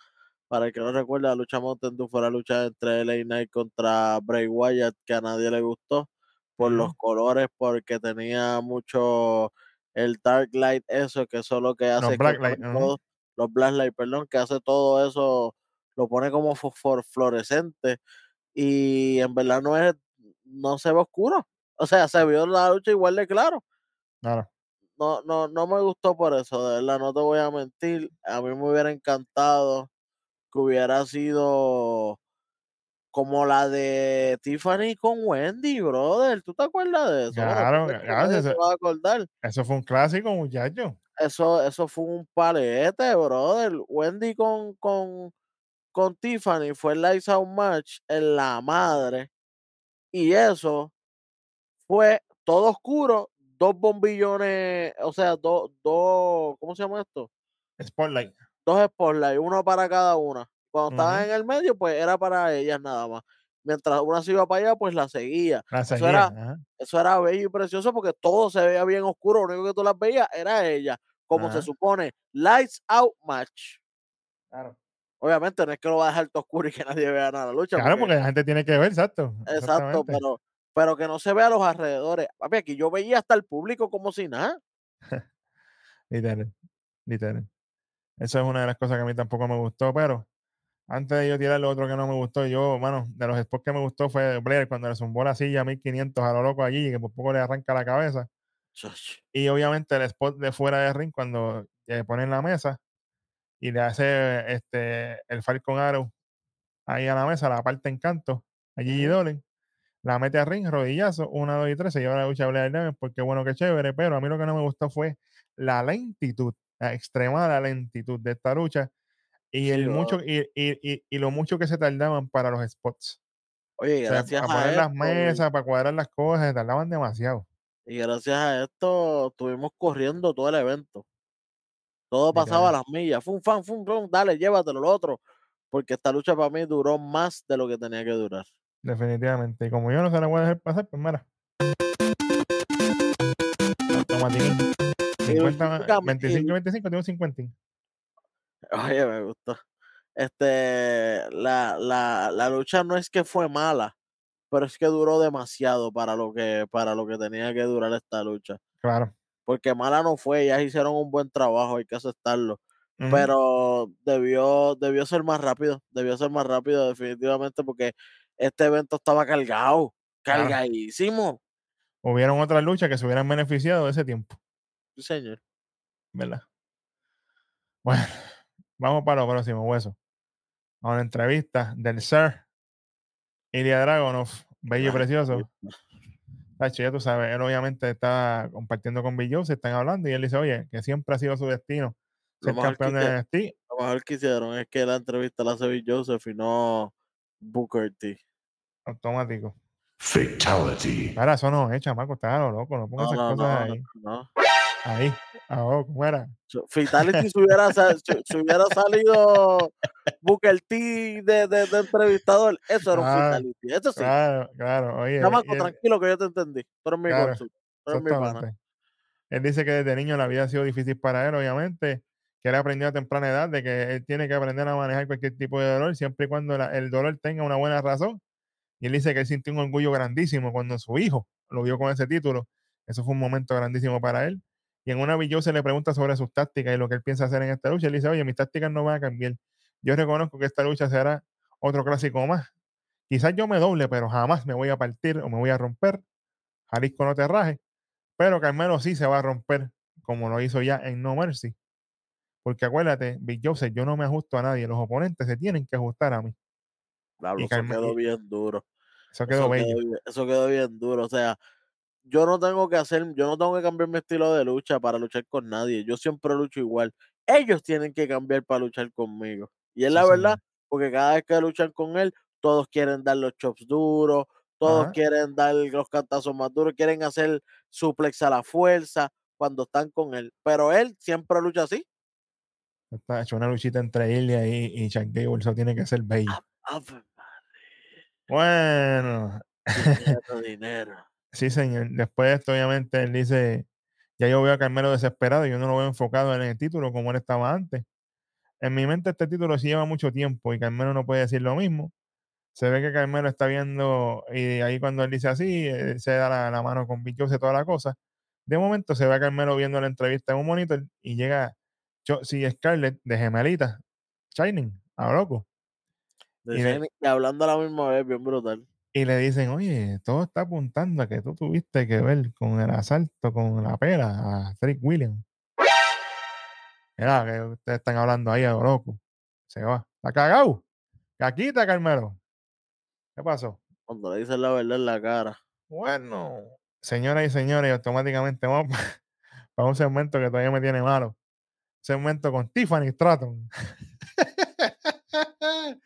para el que no recuerda, la lucha Mountain Dew fue la lucha entre LA Knight contra Bray Wyatt, que a nadie le gustó por los colores, porque tenía mucho el Dark Light, eso que eso lo que hace Los Black Light, los Black Light, perdón, que hace todo eso, lo pone como fosfor- fluorescente y en verdad no es, no se ve oscuro. O sea, se vio la lucha igual de claro Claro. no, no, no me gustó por eso, de verdad, no te voy a mentir. A mí me hubiera encantado que hubiera sido como la de Tiffany con Wendy, brother. ¿Tú te acuerdas de eso? Bueno, Claro, que claro, eso- se va a acordar. Eso fue un clásico, muchacho. Eso, eso fue un palete, brother. Wendy con, con, con Tiffany fue el Lights Out Match en la madre. Y eso fue todo oscuro, dos bombillones, o sea, dos, dos, ¿cómo se llama esto? Spotlight. Dos spotlights, uno para cada una. Cuando estaban Ujú. en el medio, pues era para ellas nada más. Mientras una se iba para allá, pues la seguía. La Eso era, eso era bello y precioso porque todo se veía bien oscuro. Lo único que tú las veías era ella. Como se supone, lights out match. Claro. Obviamente no es que lo va a dejar todo oscuro y que nadie vea nada la lucha. Claro, porque la gente tiene que ver, exacto. Exacto, pero, pero que no se vea a los alrededores. Papi, aquí yo veía hasta el público como si nada. [laughs] Literal, literal. Eso es una de las cosas que a mí tampoco me gustó, pero antes de yo tirar lo otro que no me gustó, yo, bueno, de los spots que me gustó fue Blair cuando le zumbó la silla a 1500 a lo loco allí y que por poco le arranca la cabeza. Y obviamente el spot de fuera de ring cuando le ponen la mesa y le hace este el Falcon Arrow ahí a la mesa, la parte en canto, a Gigi. Dolan, la mete a ring, rodillazo, una, dos y tres, se lleva la lucha a Blair porque bueno, que chévere, pero a mí lo que no me gustó fue la lentitud, la extremada lentitud de esta lucha y el mucho y, y- y- y lo mucho que se tardaban para los spots. Oye, y O sea, gracias para a poner las mesas, para cuadrar las cosas, se tardaban demasiado. y gracias a esto estuvimos corriendo todo el evento. Todo pasaba a las millas. Fum, fan, fum, fum, dale, llévatelo lo otro. Porque esta lucha para mí duró más de lo que tenía que durar. Definitivamente. Y como yo no se la voy a dejar pasar, pues mira. Automatiquín. Y 50, Luchística- y 25 25, tengo 50. Oye, me gustó. Este, la, la, la lucha no es que fue mala, pero es que duró demasiado para lo que, para lo que tenía que durar esta lucha. Claro. Porque mala no fue, ellas hicieron un buen trabajo, hay que aceptarlo. Pero debió, debió ser más rápido, debió ser más rápido definitivamente porque este evento estaba cargado, Claro. cargadísimo. Hubieron otras luchas que se hubieran beneficiado de ese tiempo, Sí, señor. ¿verdad? Bueno, [laughs] vamos para lo próximo, hueso. A una entrevista del Sir Ilya Dragonov, bello y precioso. Tacho, ya tú sabes, él obviamente está compartiendo con Bill Joe, se están hablando y él dice, oye, que siempre ha sido su destino ser campeón de NXT. Lo mejor que hicieron es que la entrevista la hace Bill Joseph y no Booker T. Automático. Fatality. Ahora, eso no es, chamaco, está lo loco, no pongas No, esas no, cosas no, ahí. Ahí. Ah, oh, ¿cómo era? Fatality si hubiera, si, hubiera salido Booker T de, de, de entrevistador, eso era un Ah, Fatality. Eso sí. Claro, claro. Oye, Chamaco, él- tranquilo que yo te entendí. Tú eres mi Claro, consul, tú eres mi pana. Él dice que desde niño la vida ha sido difícil para él, obviamente, que él aprendió a temprana edad de que él tiene que aprender a manejar cualquier tipo de dolor, siempre y cuando la- el dolor tenga una buena razón. Y él dice que él sintió un orgullo grandísimo cuando su hijo lo vio con ese título. Eso fue un momento grandísimo para él. Y en una video se le pregunta sobre sus tácticas y lo que él piensa hacer en esta lucha. Él dice, oye, mis tácticas no van a cambiar. Yo reconozco que esta lucha será otro clásico más. Quizás yo me doble, pero jamás me voy a partir o me voy a romper. Jalisco no te raje. Pero Carmelo sí se va a romper, como lo hizo ya en No Mercy. Porque acuérdate, Big Joseph, yo no me ajusto a nadie. Los oponentes se tienen que ajustar a mí. Y eso quedó bien duro. Eso quedó Eso bello. quedó, bien, eso quedó bien duro. O sea, yo no tengo que hacer, yo no tengo que cambiar mi estilo de lucha para luchar con nadie. Yo siempre lucho igual. Ellos tienen que cambiar para luchar conmigo. Y es Sí, la verdad, porque cada vez que luchan con él, todos quieren dar los chops duros, todos Ajá. quieren dar los cantazos más duros, quieren hacer suplex a la fuerza cuando están con él. Pero él siempre lucha así. Está hecho una luchita entre Ilya y, y Chuck Gable. Eso tiene que ser bello. Bueno, Dinero, [laughs] dinero. Sí, señor. Después de esto, obviamente, él dice: Ya yo veo a Carmelo desesperado. Yo no lo veo enfocado en el título como él estaba antes. En mi mente, este título sí lleva mucho tiempo y Carmelo no puede decir lo mismo. Se ve que Carmelo está viendo, y ahí cuando él dice así, él se da la, la mano con Big Jose, toda la cosa. De momento se ve a Carmelo viendo la entrevista en un monitor y llega sí, Scarlett de Gemelita, Shining, a lo loco. De Y y hablando a la misma vez, bien brutal. Y le dicen, oye, todo está apuntando a que tú tuviste que ver con el asalto, con la pera a Trick Williams. Mira, que ustedes están hablando ahí a lo loco. Se va. ¿Está cagado? Caquita, Carmelo. ¿Qué pasó? Cuando le dicen la verdad en la cara. Bueno, señoras y señores, automáticamente vamos [laughs] para un segmento que todavía me tiene malo. Segmento con Tiffany Stratton. [laughs]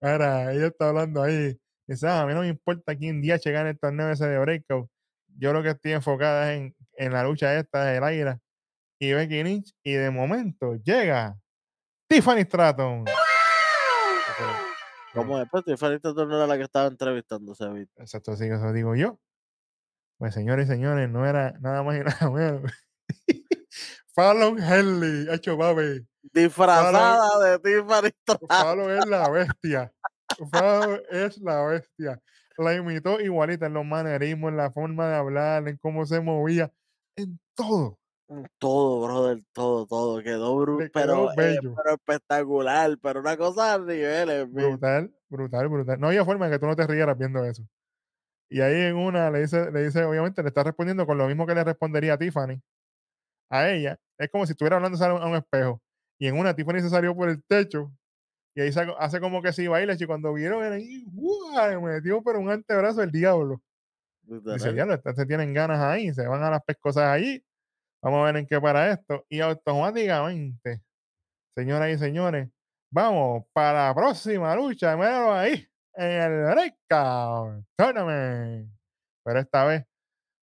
Ahora, ella está hablando ahí. Dice, "Ah, a mí no me importa quién día gane el torneo ese de Breakout. Yo lo que estoy enfocada es en, en la lucha esta de Laira y Becky Lynch. Y de momento llega Tiffany Stratton. Como después, Tiffany Stratton no era la que estaba entrevistando beat. Exacto, sí, eso digo yo. Pues señores y señores, no era nada más y nada menos. [laughs] Fallon Henley, hecho mami. Disfrazada de Tiffany Stratton. Fallon es la bestia. Es la bestia. La imitó igualita en los manerismos, en la forma de hablar, en cómo se movía, en todo. Todo, brother, todo, todo. Quedó brutal, pero, eh, pero espectacular. Pero una cosa a niveles. Brutal, brutal, brutal. No había forma de que tú no te rieras viendo eso. Y ahí en una le dice, le dice, obviamente le está respondiendo con lo mismo que le respondería a Tiffany. A ella. Es como si estuviera hablando a un espejo. Y en una Tiffany se salió por el techo. Y ahí hace como que sí baila. Y cuando vieron era ahí, me metió por un antebrazo el diablo. Dice, ya, se tienen ganas ahí, se van a las pescosas allí. Vamos a ver en qué para esto. Y automáticamente, señoras y señores, vamos para la próxima lucha. Míralo ahí, en el Breakout Tournament. Pero esta vez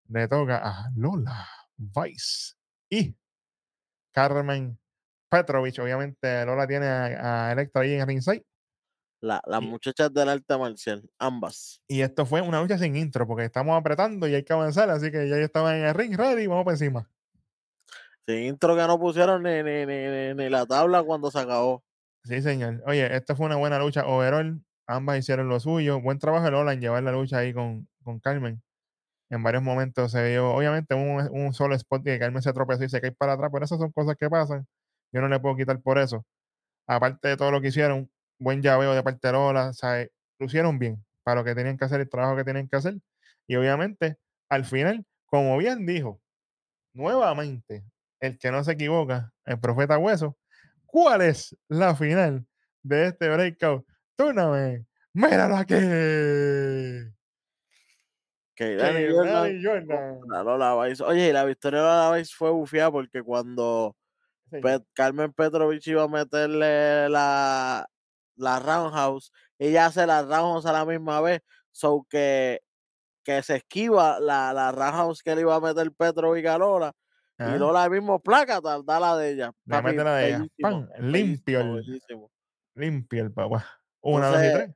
le toca a Lola Vice y Carmen Petrovich. Obviamente, Lola tiene a, a Electra ahí en ringside. La- las muchachas del arte marcial, ambas. Y esto fue una lucha sin intro, porque estamos apretando y hay que avanzar. Así que ya estaban en el ring ready. Vamos para encima. Sin intro que no pusieron ni, ni, ni, ni- ni la tabla cuando se acabó. Sí, señor. Oye, esta fue una buena lucha. Overall, ambas hicieron lo suyo. Buen trabajo de Lola en llevar la lucha ahí con, con Carmen. En varios momentos se vio, obviamente, un, un solo spot que Carmen se tropezó y se cae para atrás, pero esas son cosas que pasan. Yo no le puedo quitar por eso. Aparte de todo lo que hicieron, buen llaveo de parte de Lola, ¿sabes? Lo hicieron bien para lo que tenían que hacer, el trabajo que tenían que hacer. Y obviamente, al final, como bien dijo, nuevamente, el que no se equivoca, el profeta Hueso, ¿cuál es la final de este Breakout Tournament? ¡Míralo aquí! Que Dani Que Jordan Lola. Oye, la victoria de Lola Vice fue bufiada porque cuando Pet- Carmen Petrovich iba a meterle la, la roundhouse, ella hace la roundhouse a la misma vez, so que, que se esquiva la, la roundhouse que le iba a meter Petrovich a Lola, Ah, y Lola mismo placa, da la de ella. Le mete la de ella. Limpio el-. Limpio el papá. Una, dos y tres.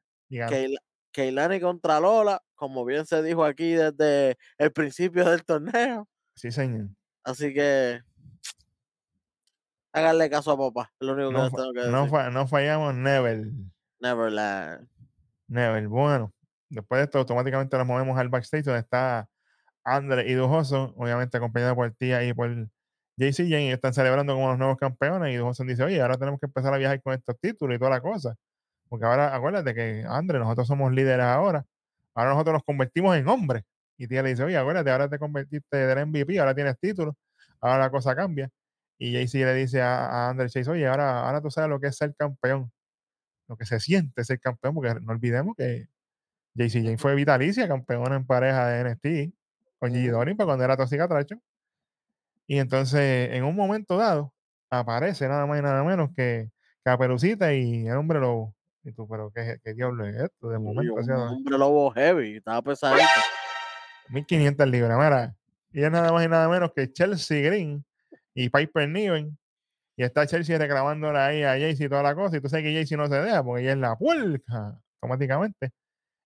Keilani contra Lola, como bien se dijo aquí desde el principio del torneo. Sí, señor. Así que háganle caso a papá. Es lo único que No, tengo que no, fa- no fallamos, never. Neverland. Never. Bueno, después de esto, automáticamente nos movemos al backstage donde está Andre y Dujoso, obviamente acompañado por Tía y por JC Jane. y Están celebrando como los nuevos campeones. Y Dujoso dice: Oye, ahora tenemos que empezar a viajar con estos títulos y toda la cosa. Porque ahora, acuérdate que, Andre, nosotros somos líderes ahora. Ahora nosotros nos convertimos en hombres. Y Tía le dice: Oye, acuérdate, ahora te convertiste del MVP, ahora tienes título. Ahora la cosa cambia. Y JC le dice a, a Chase: Oye, ahora, ahora tú sabes lo que es ser campeón. Lo que se siente ser campeón, porque no olvidemos que JC Jane fue vitalicia, campeona en pareja de NXT con Gigi. Dorin para cuando era Toxic Attraction. Y entonces, en un momento dado, aparece nada más y nada menos que Caperucita y el hombre lobo. Y tú, pero ¿qué, qué diablo es esto? De momento, un sea, hombre lobo heavy, estaba pesadito. 1500 libras, mira. Y es nada más y nada menos que Chelsea Green y Piper Niven. Y está Chelsea reclamándola ahí a Jaycee y toda la cosa. Y tú sabes que Jaycee no se deja porque ella es la puerca automáticamente.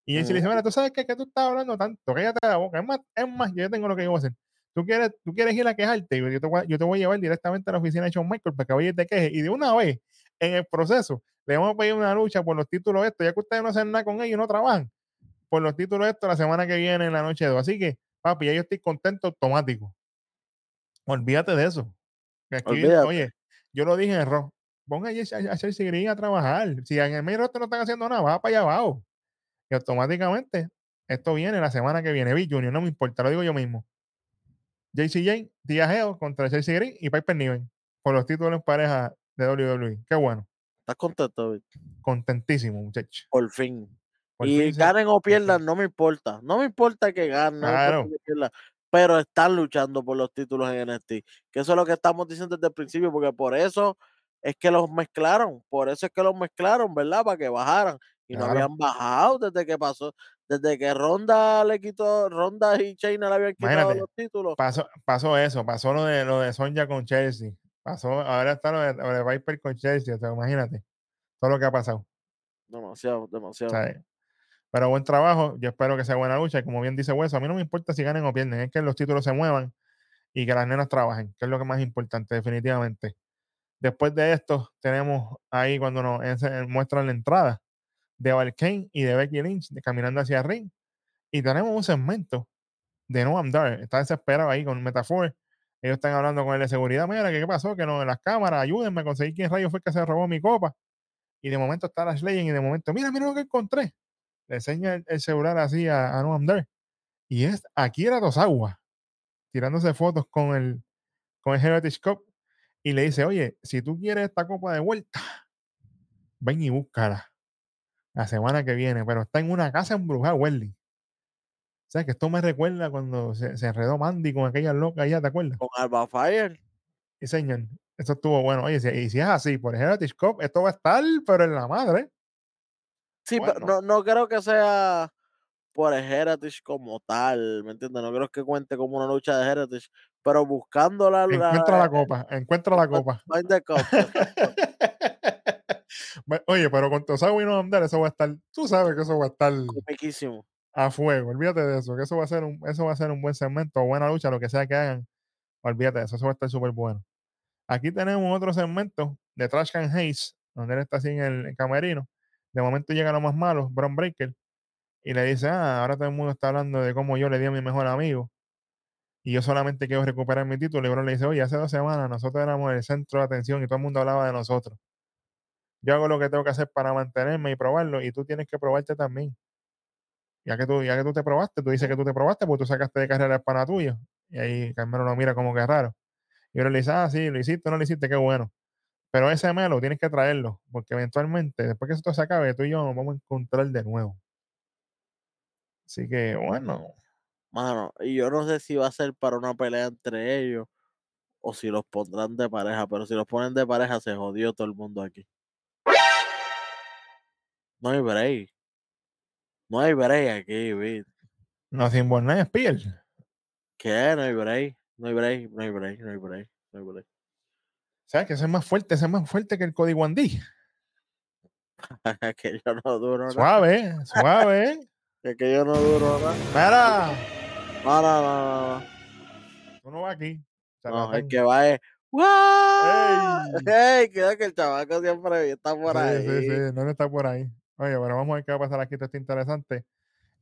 Y Jaycee le dice, mira, tú sabes que, que tú estás hablando tanto, cállate la boca. Es más, es más, yo tengo lo que yo voy a hacer. Tú quieres, tú quieres ir a quejarte, yo te, voy, a- yo te voy a llevar directamente a la oficina de Shawn Michael para que vaya y te queje. Y de una vez, en el proceso, le vamos a pedir una lucha por los títulos estos, ya que ustedes no hacen nada con ellos, no trabajan, por los títulos estos la semana que viene en la noche de dos. Así que, papi, ya yo estoy contento automático. Olvídate de eso. Aquí oye, yo lo dije en Raw. Ponga a Chelsea Green a trabajar. Si en el medio roster no están haciendo nada, va para allá abajo. Y automáticamente, esto viene la semana que viene. Big Junior, no me importa, lo digo yo mismo. JC Jane, Tia Geo contra Chelsea Green y Piper Niven por los títulos en pareja de WWE. Qué bueno. ¿Estás contento? Contentísimo, muchacho. Por fin. Por y fin ganen o pierdan, no me importa. No me importa que ganen, no Claro. que pierdan. Pero están luchando por los títulos en NXT. Que eso es lo que estamos diciendo desde el principio, porque por eso es que los mezclaron. Por eso es que los mezclaron, ¿verdad? Para que bajaran. Y no habían bajado desde que pasó. Desde que Ronda le quitó, Ronda y Chaina le habían quitado Imagínate, los títulos. Pasó, pasó eso, pasó lo de lo de Sonja con Chelsea. Pasó, ahora está lo de, lo de Viper con Chelsea. O sea, imagínate todo lo que ha pasado. Demasiado, demasiado. Pero buen trabajo. Yo espero que sea buena lucha. Y como bien dice Hueso, a mí no me importa si ganen o pierden. Es que los títulos se muevan. y que las nenas trabajen, que es lo que más importante, definitivamente. Después de esto, tenemos ahí cuando nos muestran la entrada de Valkane y de Becky Lynch caminando hacia el ring. Y tenemos un segmento de Noam Dar. Está desesperado ahí con Metafor. Ellos están hablando con el de seguridad. Mira, ¿qué, pasó? Que no, en las cámaras, ayúdenme a conseguir quién rayo fue que se robó mi copa. Y de momento está Lash Legend y de momento, mira, mira lo que encontré. Le enseña el, el celular así a, a Noam Dar. Y es Akira Tosawa tirándose fotos con el, con el Heritage Cup y le dice, oye, si tú quieres esta copa de vuelta, ven y búscala la semana que viene, pero está en una casa embrujada, Welly. O sea, que esto me recuerda cuando se, se enredó Mandy con aquella loca allá, ¿te acuerdas? Con Alba Fire. Y señor, eso estuvo bueno. Oye, si, y si es así, por el Heritage Cup, esto va a estar, pero en la madre. Sí, pero no, no creo que sea por el Heritage como tal, ¿me entiendes? No creo que cuente como una lucha de Heritage, pero buscando la... Encuentra la copa, encuentra la copa. [laughs] Oye, pero con Tosawa y no andar, eso va a estar, tú sabes que eso va a estar Comiquísimo. a fuego. Olvídate de eso, que eso va a ser un, eso va a ser un buen segmento, buena lucha, lo que sea que hagan. Olvídate de eso, eso va a estar súper bueno. Aquí tenemos otro segmento de Trash Can Hayes, donde él está así en el, el camerino. De momento llega lo más malo, Bron Breaker, y le dice, ah, ahora todo el mundo está hablando de cómo yo le di a mi mejor amigo. Y yo solamente quiero recuperar mi título. Y Bron le dice, oye, hace dos semanas nosotros éramos el centro de atención y todo el mundo hablaba de nosotros. Yo hago lo que tengo que hacer para mantenerme y probarlo, y tú tienes que probarte también. Ya que tú, ya que tú te probaste, tú dices que tú te probaste porque tú sacaste de carrera el pana tuyo. Y ahí Carmelo lo mira como que raro. Y ahora le dice, ah, sí, lo hiciste, no lo hiciste, qué bueno. Pero ese melo tienes que traerlo, porque eventualmente, después que esto se acabe, tú y yo nos vamos a encontrar de nuevo. Así que, bueno, Mano, y yo no sé si va a ser para una pelea entre ellos o si los pondrán de pareja, pero si los ponen de pareja se jodió todo el mundo aquí. No hay break. No hay break aquí, Vic. no sin Bornay Spear. ¿Qué? No hay break. No hay break, no hay break, no hay break, no hay break. ¿Sabes que ese es más fuerte? Ese es más fuerte que el Cody Wandy. Es [laughs] que yo no duro nada. Suave, [laughs] suave. Es que yo no duro nada. Mira, No, no, no, no. tú no vas aquí. No, el que va es. ¡Guau! ¡Ey! ¡Ey! Creo que el chavaco siempre está por Sí, ahí. Sí, sí, no está por ahí. Oye, pero vamos a ver qué va a pasar aquí, esto está interesante.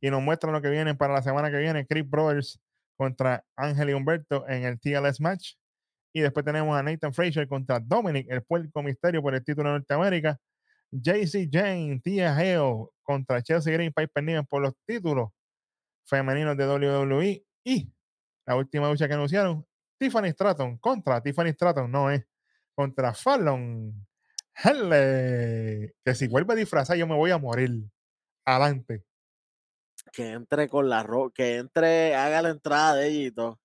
Y nos muestran lo que viene para la semana que viene, Chris Brothers contra Ángel y Humberto en el TLS match. Y después tenemos a Nathan Frazier contra Dominic, el puerco misterio por el título de Norteamérica. JC Jane, Tia Hale contra Chelsea Green, Piper Niven por los títulos femeninos de WWE. Y la última lucha que anunciaron, Tiffany Stratton contra Tiffany Stratton, no es, contra Fallon Henley. Que si vuelve a disfrazar, yo me voy a morir. Adelante. Que entre con la ropa, que entre, haga la entrada de ella y todo.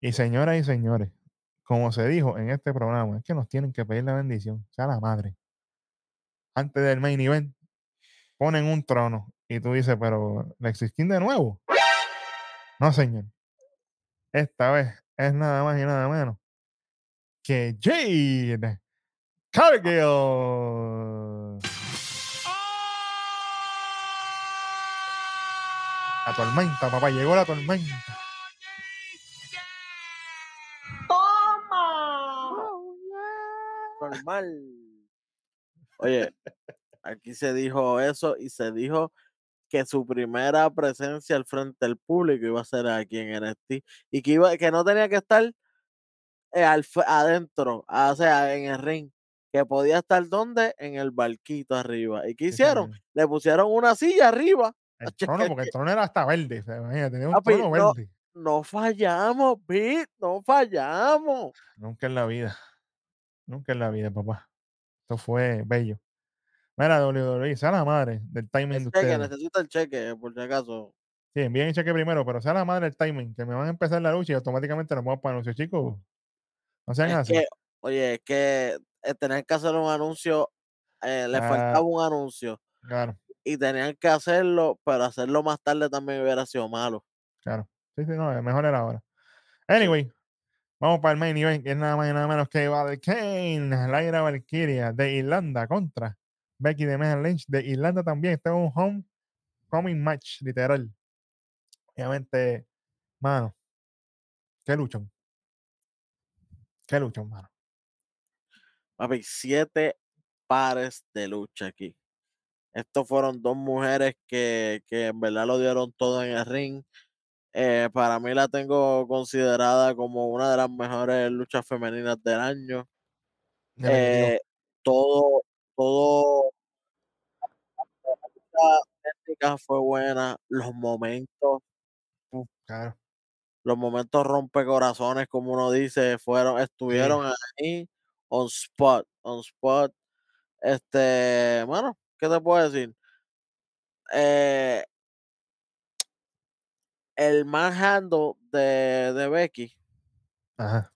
Y señoras y señores, como se dijo en este programa, es que nos tienen que pedir la bendición, sea la madre. Antes del main event, ponen un trono y tú dices, pero Lexis King de nuevo. No, señor. Esta vez es nada más y nada menos que Jade Cargill. La tormenta, papá, llegó la tormenta. Normal. Oye, [laughs] aquí se dijo eso y se dijo que su primera presencia al frente del público iba a ser aquí en NXT y que iba que no tenía que estar eh, al adentro, ah, o sea, en el ring, que podía estar donde en el barquito arriba. ¿Y qué hicieron? Le pusieron una silla arriba. El trono, porque el trono era hasta verde. o sea, imagínate, tenía un Papi, trono no. verde. no fallamos, Pete, no fallamos. Nunca en la vida. Nunca en la vida, papá. Esto fue bello. Mira, WWE, sea la madre del timing de El cheque, ustedes. necesito el cheque, por si acaso. Sí, envíen el cheque primero, pero sea la madre del timing, que me van a empezar la lucha y automáticamente nos vamos para anuncios, chicos. No sean Es así. que, oye, es que eh, tenían que hacer un anuncio, eh, le Ah. faltaba un anuncio Claro, y tenían que hacerlo, pero hacerlo más tarde también hubiera sido malo. claro. Sí, sí, no, mejor era ahora. Anyway, vamos para el main event, que es nada más y nada menos que Valkane, Laira Valkyria de Irlanda contra Becky de Megan Lynch de Irlanda también. Este es un homecoming match, literal. Obviamente, mano, Qué luchón. Qué luchón, mano. Papi, siete pares de lucha aquí. Estos fueron dos mujeres que, que en verdad lo dieron todo en el ring. Eh, para mí la tengo considerada como una de las mejores luchas femeninas del año. Eh, todo, todo, la técnica fue buena, los momentos, Claro. los momentos rompecorazones, como uno dice, fueron, estuvieron ahí on spot, on spot. Este, bueno, ¿qué te puedo decir? Eh, el manhandle de, de Becky Ajá.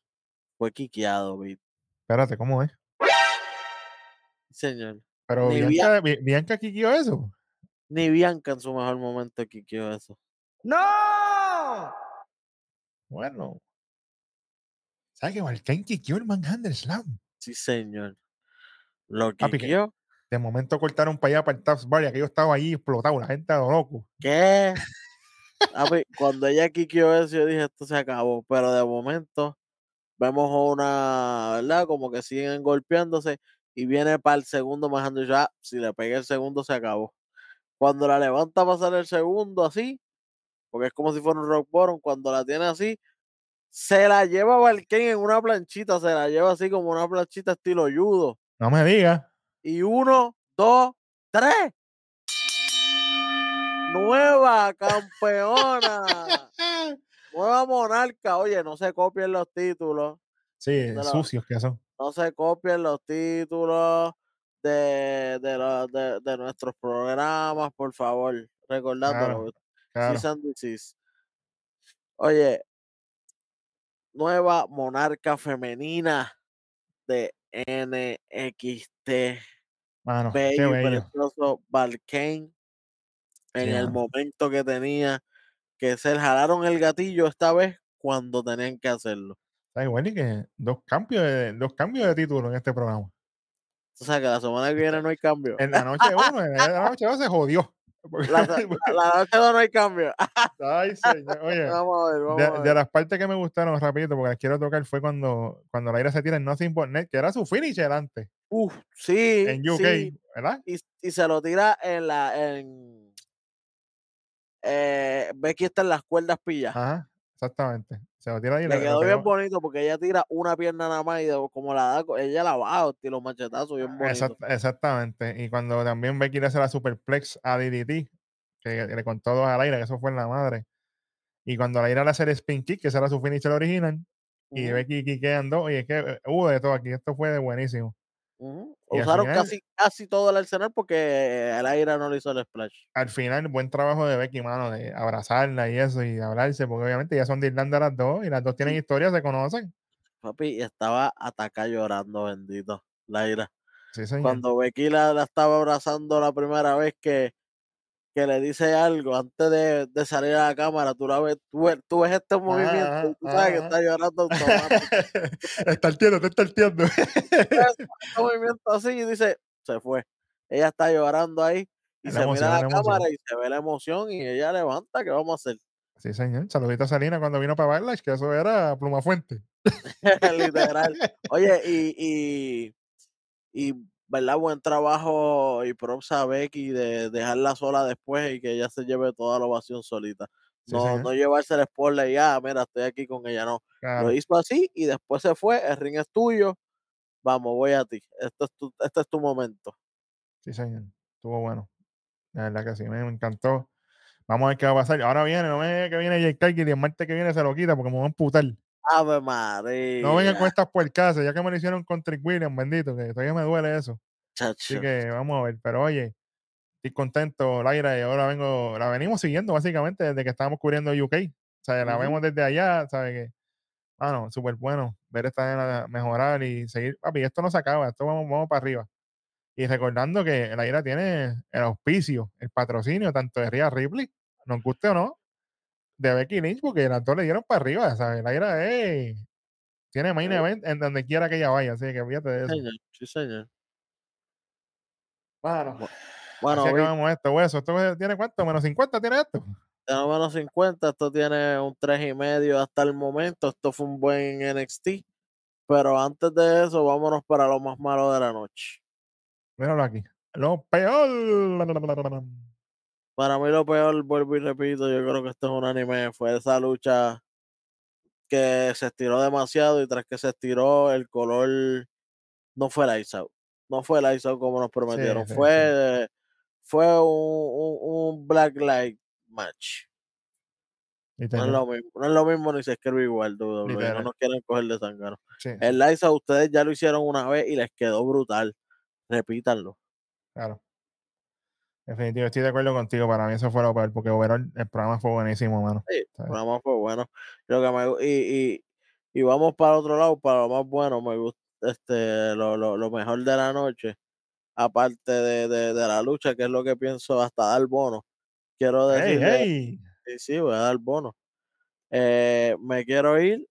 fue quiqueado, vi- Espérate, ¿cómo es? señor. Pero Ni Bianca, Bi- Bianca quiquió eso. Ni Bianca en su mejor momento quiqueó eso. Bueno. ¿Sabes que Valken quiquió el Manhandle Slam? Sí, señor. Lo quiqueó. De momento cortaron para allá, para el Taps Bar, y aquello estaba ahí explotado, la gente a lo loco. ¿Qué? Papi, cuando ella quiqueó eso, yo dije, esto se acabó. Pero de momento, vemos una, ¿verdad? Como que siguen golpeándose y viene para el segundo bajando ya. Si le pega el segundo, se acabó. Cuando la levanta para hacer el segundo, así, porque es como si fuera un rock bottom, cuando la tiene así, se la lleva Valken en una planchita, se la lleva así como una planchita estilo judo. No me digas. Y uno, dos, tres. Nueva campeona. [laughs] Nueva monarca. Oye, no se copien los títulos. Sí, sucios que son. No se copien los títulos de, de, de- de nuestros programas, por favor. Recordándolo. Claro. Desist. Oye, nueva monarca femenina de NXT. Mano, qué bello precioso Valkane en el momento que tenía que ser, jalaron el gatillo esta vez cuando tenían que hacerlo. Está igual y que dos cambios de, dos cambios de título en este programa. O sea que la semana que viene no hay cambio. En la noche uno, en la noche dos se jodió. [laughs] La, [laughs] la- la noche dos no hay cambio. [laughs] Ay, señor. Oye, vamos a ver, vamos de, a de ver. las partes que me gustaron rapidito, porque las quiero tocar, fue cuando, cuando la ira se tira en Nothing But Net, que era su finisher antes, Uf, sí, en UK, sí. ¿verdad? Y, y se lo tira en la. En, eh, Becky está en las cuerdas pillas. Ajá, exactamente. Se lo tira ahí. Le quedó bien bonito porque ella tira una pierna nada más y de- como la da, ella la baja, estilo machetazos, bien bonito. Exact- exactamente. Y cuando también Becky le hace la superplex a DDT, que, le contó dos al aire, que eso fue en la madre. Y cuando la ira le hace el spin kick, que ese era su finisher original, y Ujú, Becky quiqueando, y es que eh, hubo de todo aquí. Esto fue de buenísimo. y al Usaron final- casi, casi todo el arsenal porque el aire no le hizo el splash. Al final, buen trabajo de Becky, mano, de abrazarla y eso, y hablarse, porque obviamente ya son de Irlanda las dos, y las dos tienen historia, se conocen. Papi, estaba ataca llorando, bendito, la ira. Sí, señor. Cuando Becky la, la estaba abrazando la primera vez que, que le dice algo antes de, de salir a la cámara, tú, la ves, tú, ves, tú ves este movimiento y tú sabes que está llorando automático. [laughs] está el tío, está tío. Este [laughs] movimiento así y dice, se fue. Ella está llorando ahí y La se emoción, mira a la cámara y se ve la emoción y ella levanta, ¿qué vamos a hacer? Sí, señor. Saludito a Salina cuando vino para Backlash, que eso era Pluma Fuente. [laughs] Literal. Oye, y, y, y, ¿verdad? Buen trabajo y props a Becky de dejarla sola después y que ella se lleve toda la ovación solita. No, no llevarse el spoiler y ya, mira, estoy aquí con ella, no. Claro. Lo hizo así y después se fue, el ring es tuyo, vamos, voy a ti. Esto es tu, este es tu momento. Sí, señor. Estuvo bueno. La verdad que sí, me, me encantó. Vamos a ver qué va a pasar. Ahora viene, no me que viene Jake y el martes que viene se lo quita porque me van a emputar. Ave María. No vengan con estas puercasas, ya que me lo hicieron con Trick Williams, bendito, que todavía me duele eso. Así chacho. que vamos a ver. Pero oye, estoy contento, Laira, y ahora vengo, la venimos siguiendo básicamente desde que estábamos cubriendo UK. O sea, la vemos desde allá, ¿sabes qué? Bueno, súper bueno ver esta mejorar y seguir. Papi, esto no se acaba, esto vamos, vamos para arriba. Y recordando que la ira tiene el auspicio, el patrocinio, tanto de Rhea Ripley, nos guste o no, de Becky Lynch, porque las dos le dieron para arriba, ¿sabes? La ira eh, tiene main Sí. event en donde quiera que ella vaya, así que fíjate de eso. Señor, sí, señor. Bueno, Bueno, así acabamos esto, hueso. ¿Esto tiene cuánto? ¿Menos 50 tiene esto? Tiene menos 50. Esto tiene un 3 y medio hasta el momento. Esto fue un buen NXT. Pero antes de eso, vámonos para lo más malo de la noche. Míralo aquí. Lo peor. Para mí lo peor, vuelvo y repito, yo creo que esto es un anime. Fue esa lucha que se estiró demasiado y tras que se estiró el color no fue Ice Out. No fue Ice Out como nos prometieron. sí, fue fue un, un, un Black Light match. No es, lo mismo, no es lo mismo ni se escribe igual, WWE, no Literal. nos quieren coger de sangano. Sí, El Lights Out ustedes ya lo hicieron una vez y les quedó brutal. Repítanlo. claro. Definitivo, estoy de acuerdo contigo. Para mí eso fue lo peor, porque overall el programa fue buenísimo, mano. Sí, el programa fue bueno. Lo que me, y, y, y vamos para otro lado, para lo más bueno, me gusta este, lo, lo, lo mejor de la noche, aparte de, de, de la lucha, que es lo que pienso hasta dar bono. Quiero ¡Ey, decirle, ey! sí, sí, voy a dar bono. Eh, me quiero ir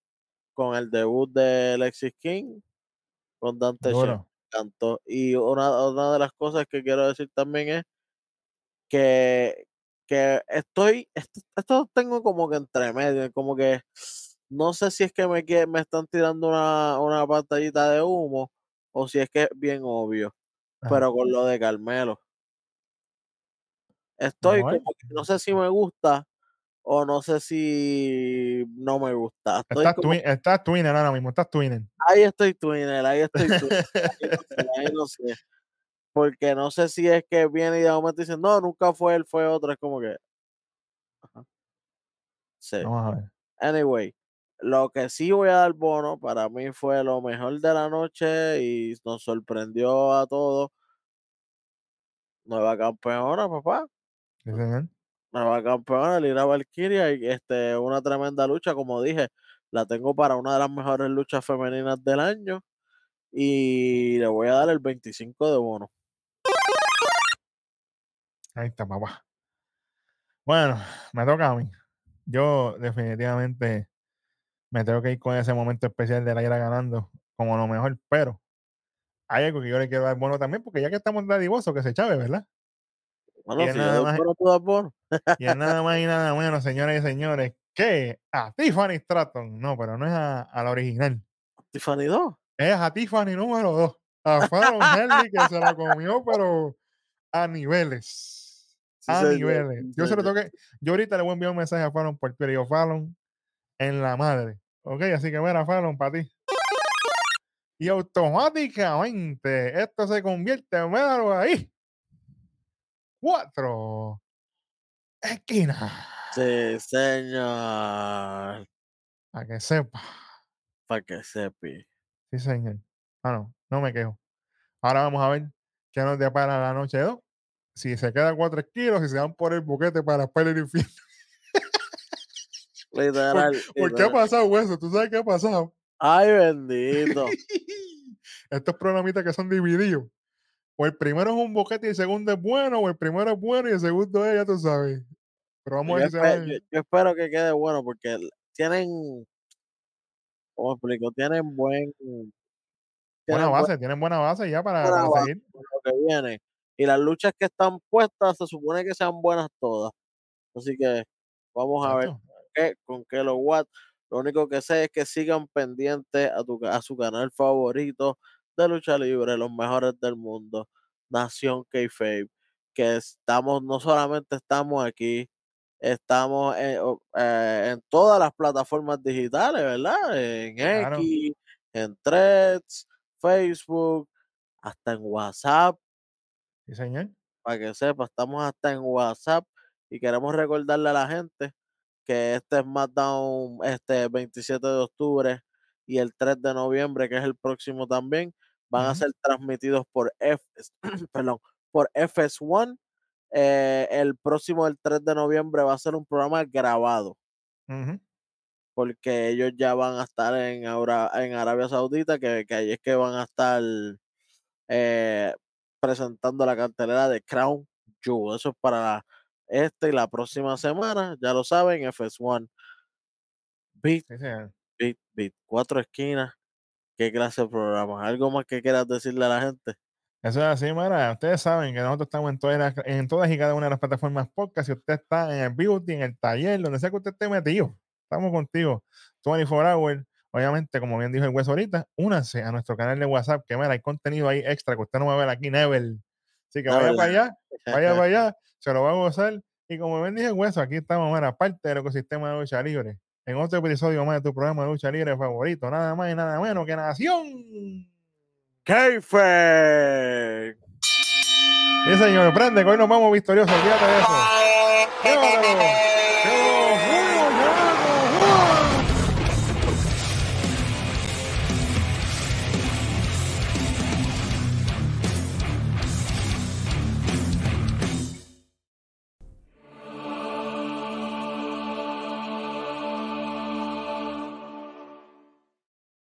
con el debut de Alexis King, con Dante Shen, cantó. Y una, una de las cosas que quiero decir también es que, que estoy, esto, esto tengo como que entre medio, como que no sé si es que me, me están tirando una, una pantallita de humo o si es que es bien obvio, Ajá. pero con lo de Carmelo. Estoy ver. como que no sé si me gusta o no sé si no me gusta. Estoy Estás, como, estás twinner ahora mismo, estás twinner. ahí estoy Twinner, ahí estoy Twinner, [laughs] ahí no sé, ahí no sé. Porque no sé si es que viene y de momento dicen, no, nunca fue él, fue otro. Es como que. ajá. Sí. Vamos a ver. Anyway, lo que sí voy a dar bono para mí fue lo mejor de la noche y nos sorprendió a todos. Nueva campeona, papá. Sí. Nueva campeona, Lira Valkyria. Y este, una tremenda lucha, como dije. La tengo para una de las mejores luchas femeninas del año. Y le voy a dar el 25 de bono. Ahí está, papá. Bueno, me toca a mí. Yo definitivamente me tengo que ir con ese momento especial de la ira ganando como lo mejor, pero hay algo que yo le quiero dar bono también, porque ya que estamos dadivosos, que se chave, ¿verdad? Bueno, Y es si nada más- bono. Y es nada más y nada menos, señoras y señores, que a Tiffany Stratton. No, pero no es a, a la original. Tiffany 2. Es a Tiffany número 2. A Fallon Henley que se la comió, pero a niveles. A señor, niveles. Yo se lo señor. tengo que. Yo ahorita le voy a enviar un mensaje a Fallon por Twitter Fallon, en la madre. Ok, así que mira, Fallon, para ti. Y automáticamente esto se convierte en míralo ahí. Cuatro. Esquina. Sí, señor. Para que sepa. Para que sepi. Sí, señor. Ah, no, no me quejo. Ahora vamos a ver qué nos depara la noche 2. Si se queda 4 kilos y se van por el boquete para el infierno. Literal. ¿Por qué ha pasado eso? ¿Tú sabes qué ha pasado? Ay, bendito. [laughs] Estos programitas que son divididos. O el primero es un boquete y el segundo es bueno, o el primero es bueno y el segundo es, ya tú sabes. Pero vamos Yo, a ver si se va. espe- yo- yo espero que quede bueno porque tienen. ¿Cómo explico? Tienen buen. Buena buen- base, tienen buena base ya para, para seguir. lo que viene. Y las luchas que están puestas se supone que sean buenas todas. Así que vamos a ver qué, con qué lo what. Lo único que sé es que sigan pendientes a, tu, a su canal favorito de lucha libre, los mejores del mundo, Nación K-Fave, que estamos, no solamente estamos aquí, estamos en, o- eh, en todas las plataformas digitales, ¿verdad? En Claro. X, en Threads, Facebook, hasta en WhatsApp Sí, señor. para que sepa, estamos hasta en WhatsApp y queremos recordarle a la gente que este SmackDown este 27 de octubre y el 3 de noviembre, que es el próximo también, van a ser transmitidos por F, [clears throat] perdón, por FS1. Eh, el próximo, el 3 de noviembre, va a ser un programa grabado porque ellos ya van a estar en, Aura- en Arabia Saudita, que, que ahí es que van a estar eh, presentando la cartelera de Crown Jewel. Eso es para esta y la próxima semana, ya lo saben, FS1. Beat, Sí, beat, beat. Cuatro esquinas. ¿Qué clase de programa? ¿Algo más que quieras decirle a la gente? Eso es así, Mara. Ustedes saben que nosotros estamos en todas, las- en todas y cada una de las plataformas podcast. Si usted está en el beauty, en el taller, donde sea que usted esté metido, estamos contigo. 24 hours. Obviamente, como bien dijo el hueso ahorita, únanse a nuestro canal de WhatsApp, que mira, hay contenido ahí extra que usted no va a ver aquí, Never. Así que vaya para allá, vaya para allá, [laughs] se lo va a gozar. Y como bien dije el hueso, aquí estamos, mira, parte del ecosistema de lucha libre. En otro episodio más de tu programa de lucha libre favorito, nada más y nada menos que Nación. Keife. Sí, señor, prende, que hoy nos vamos victoriosos, olvídate de eso. ¡Qué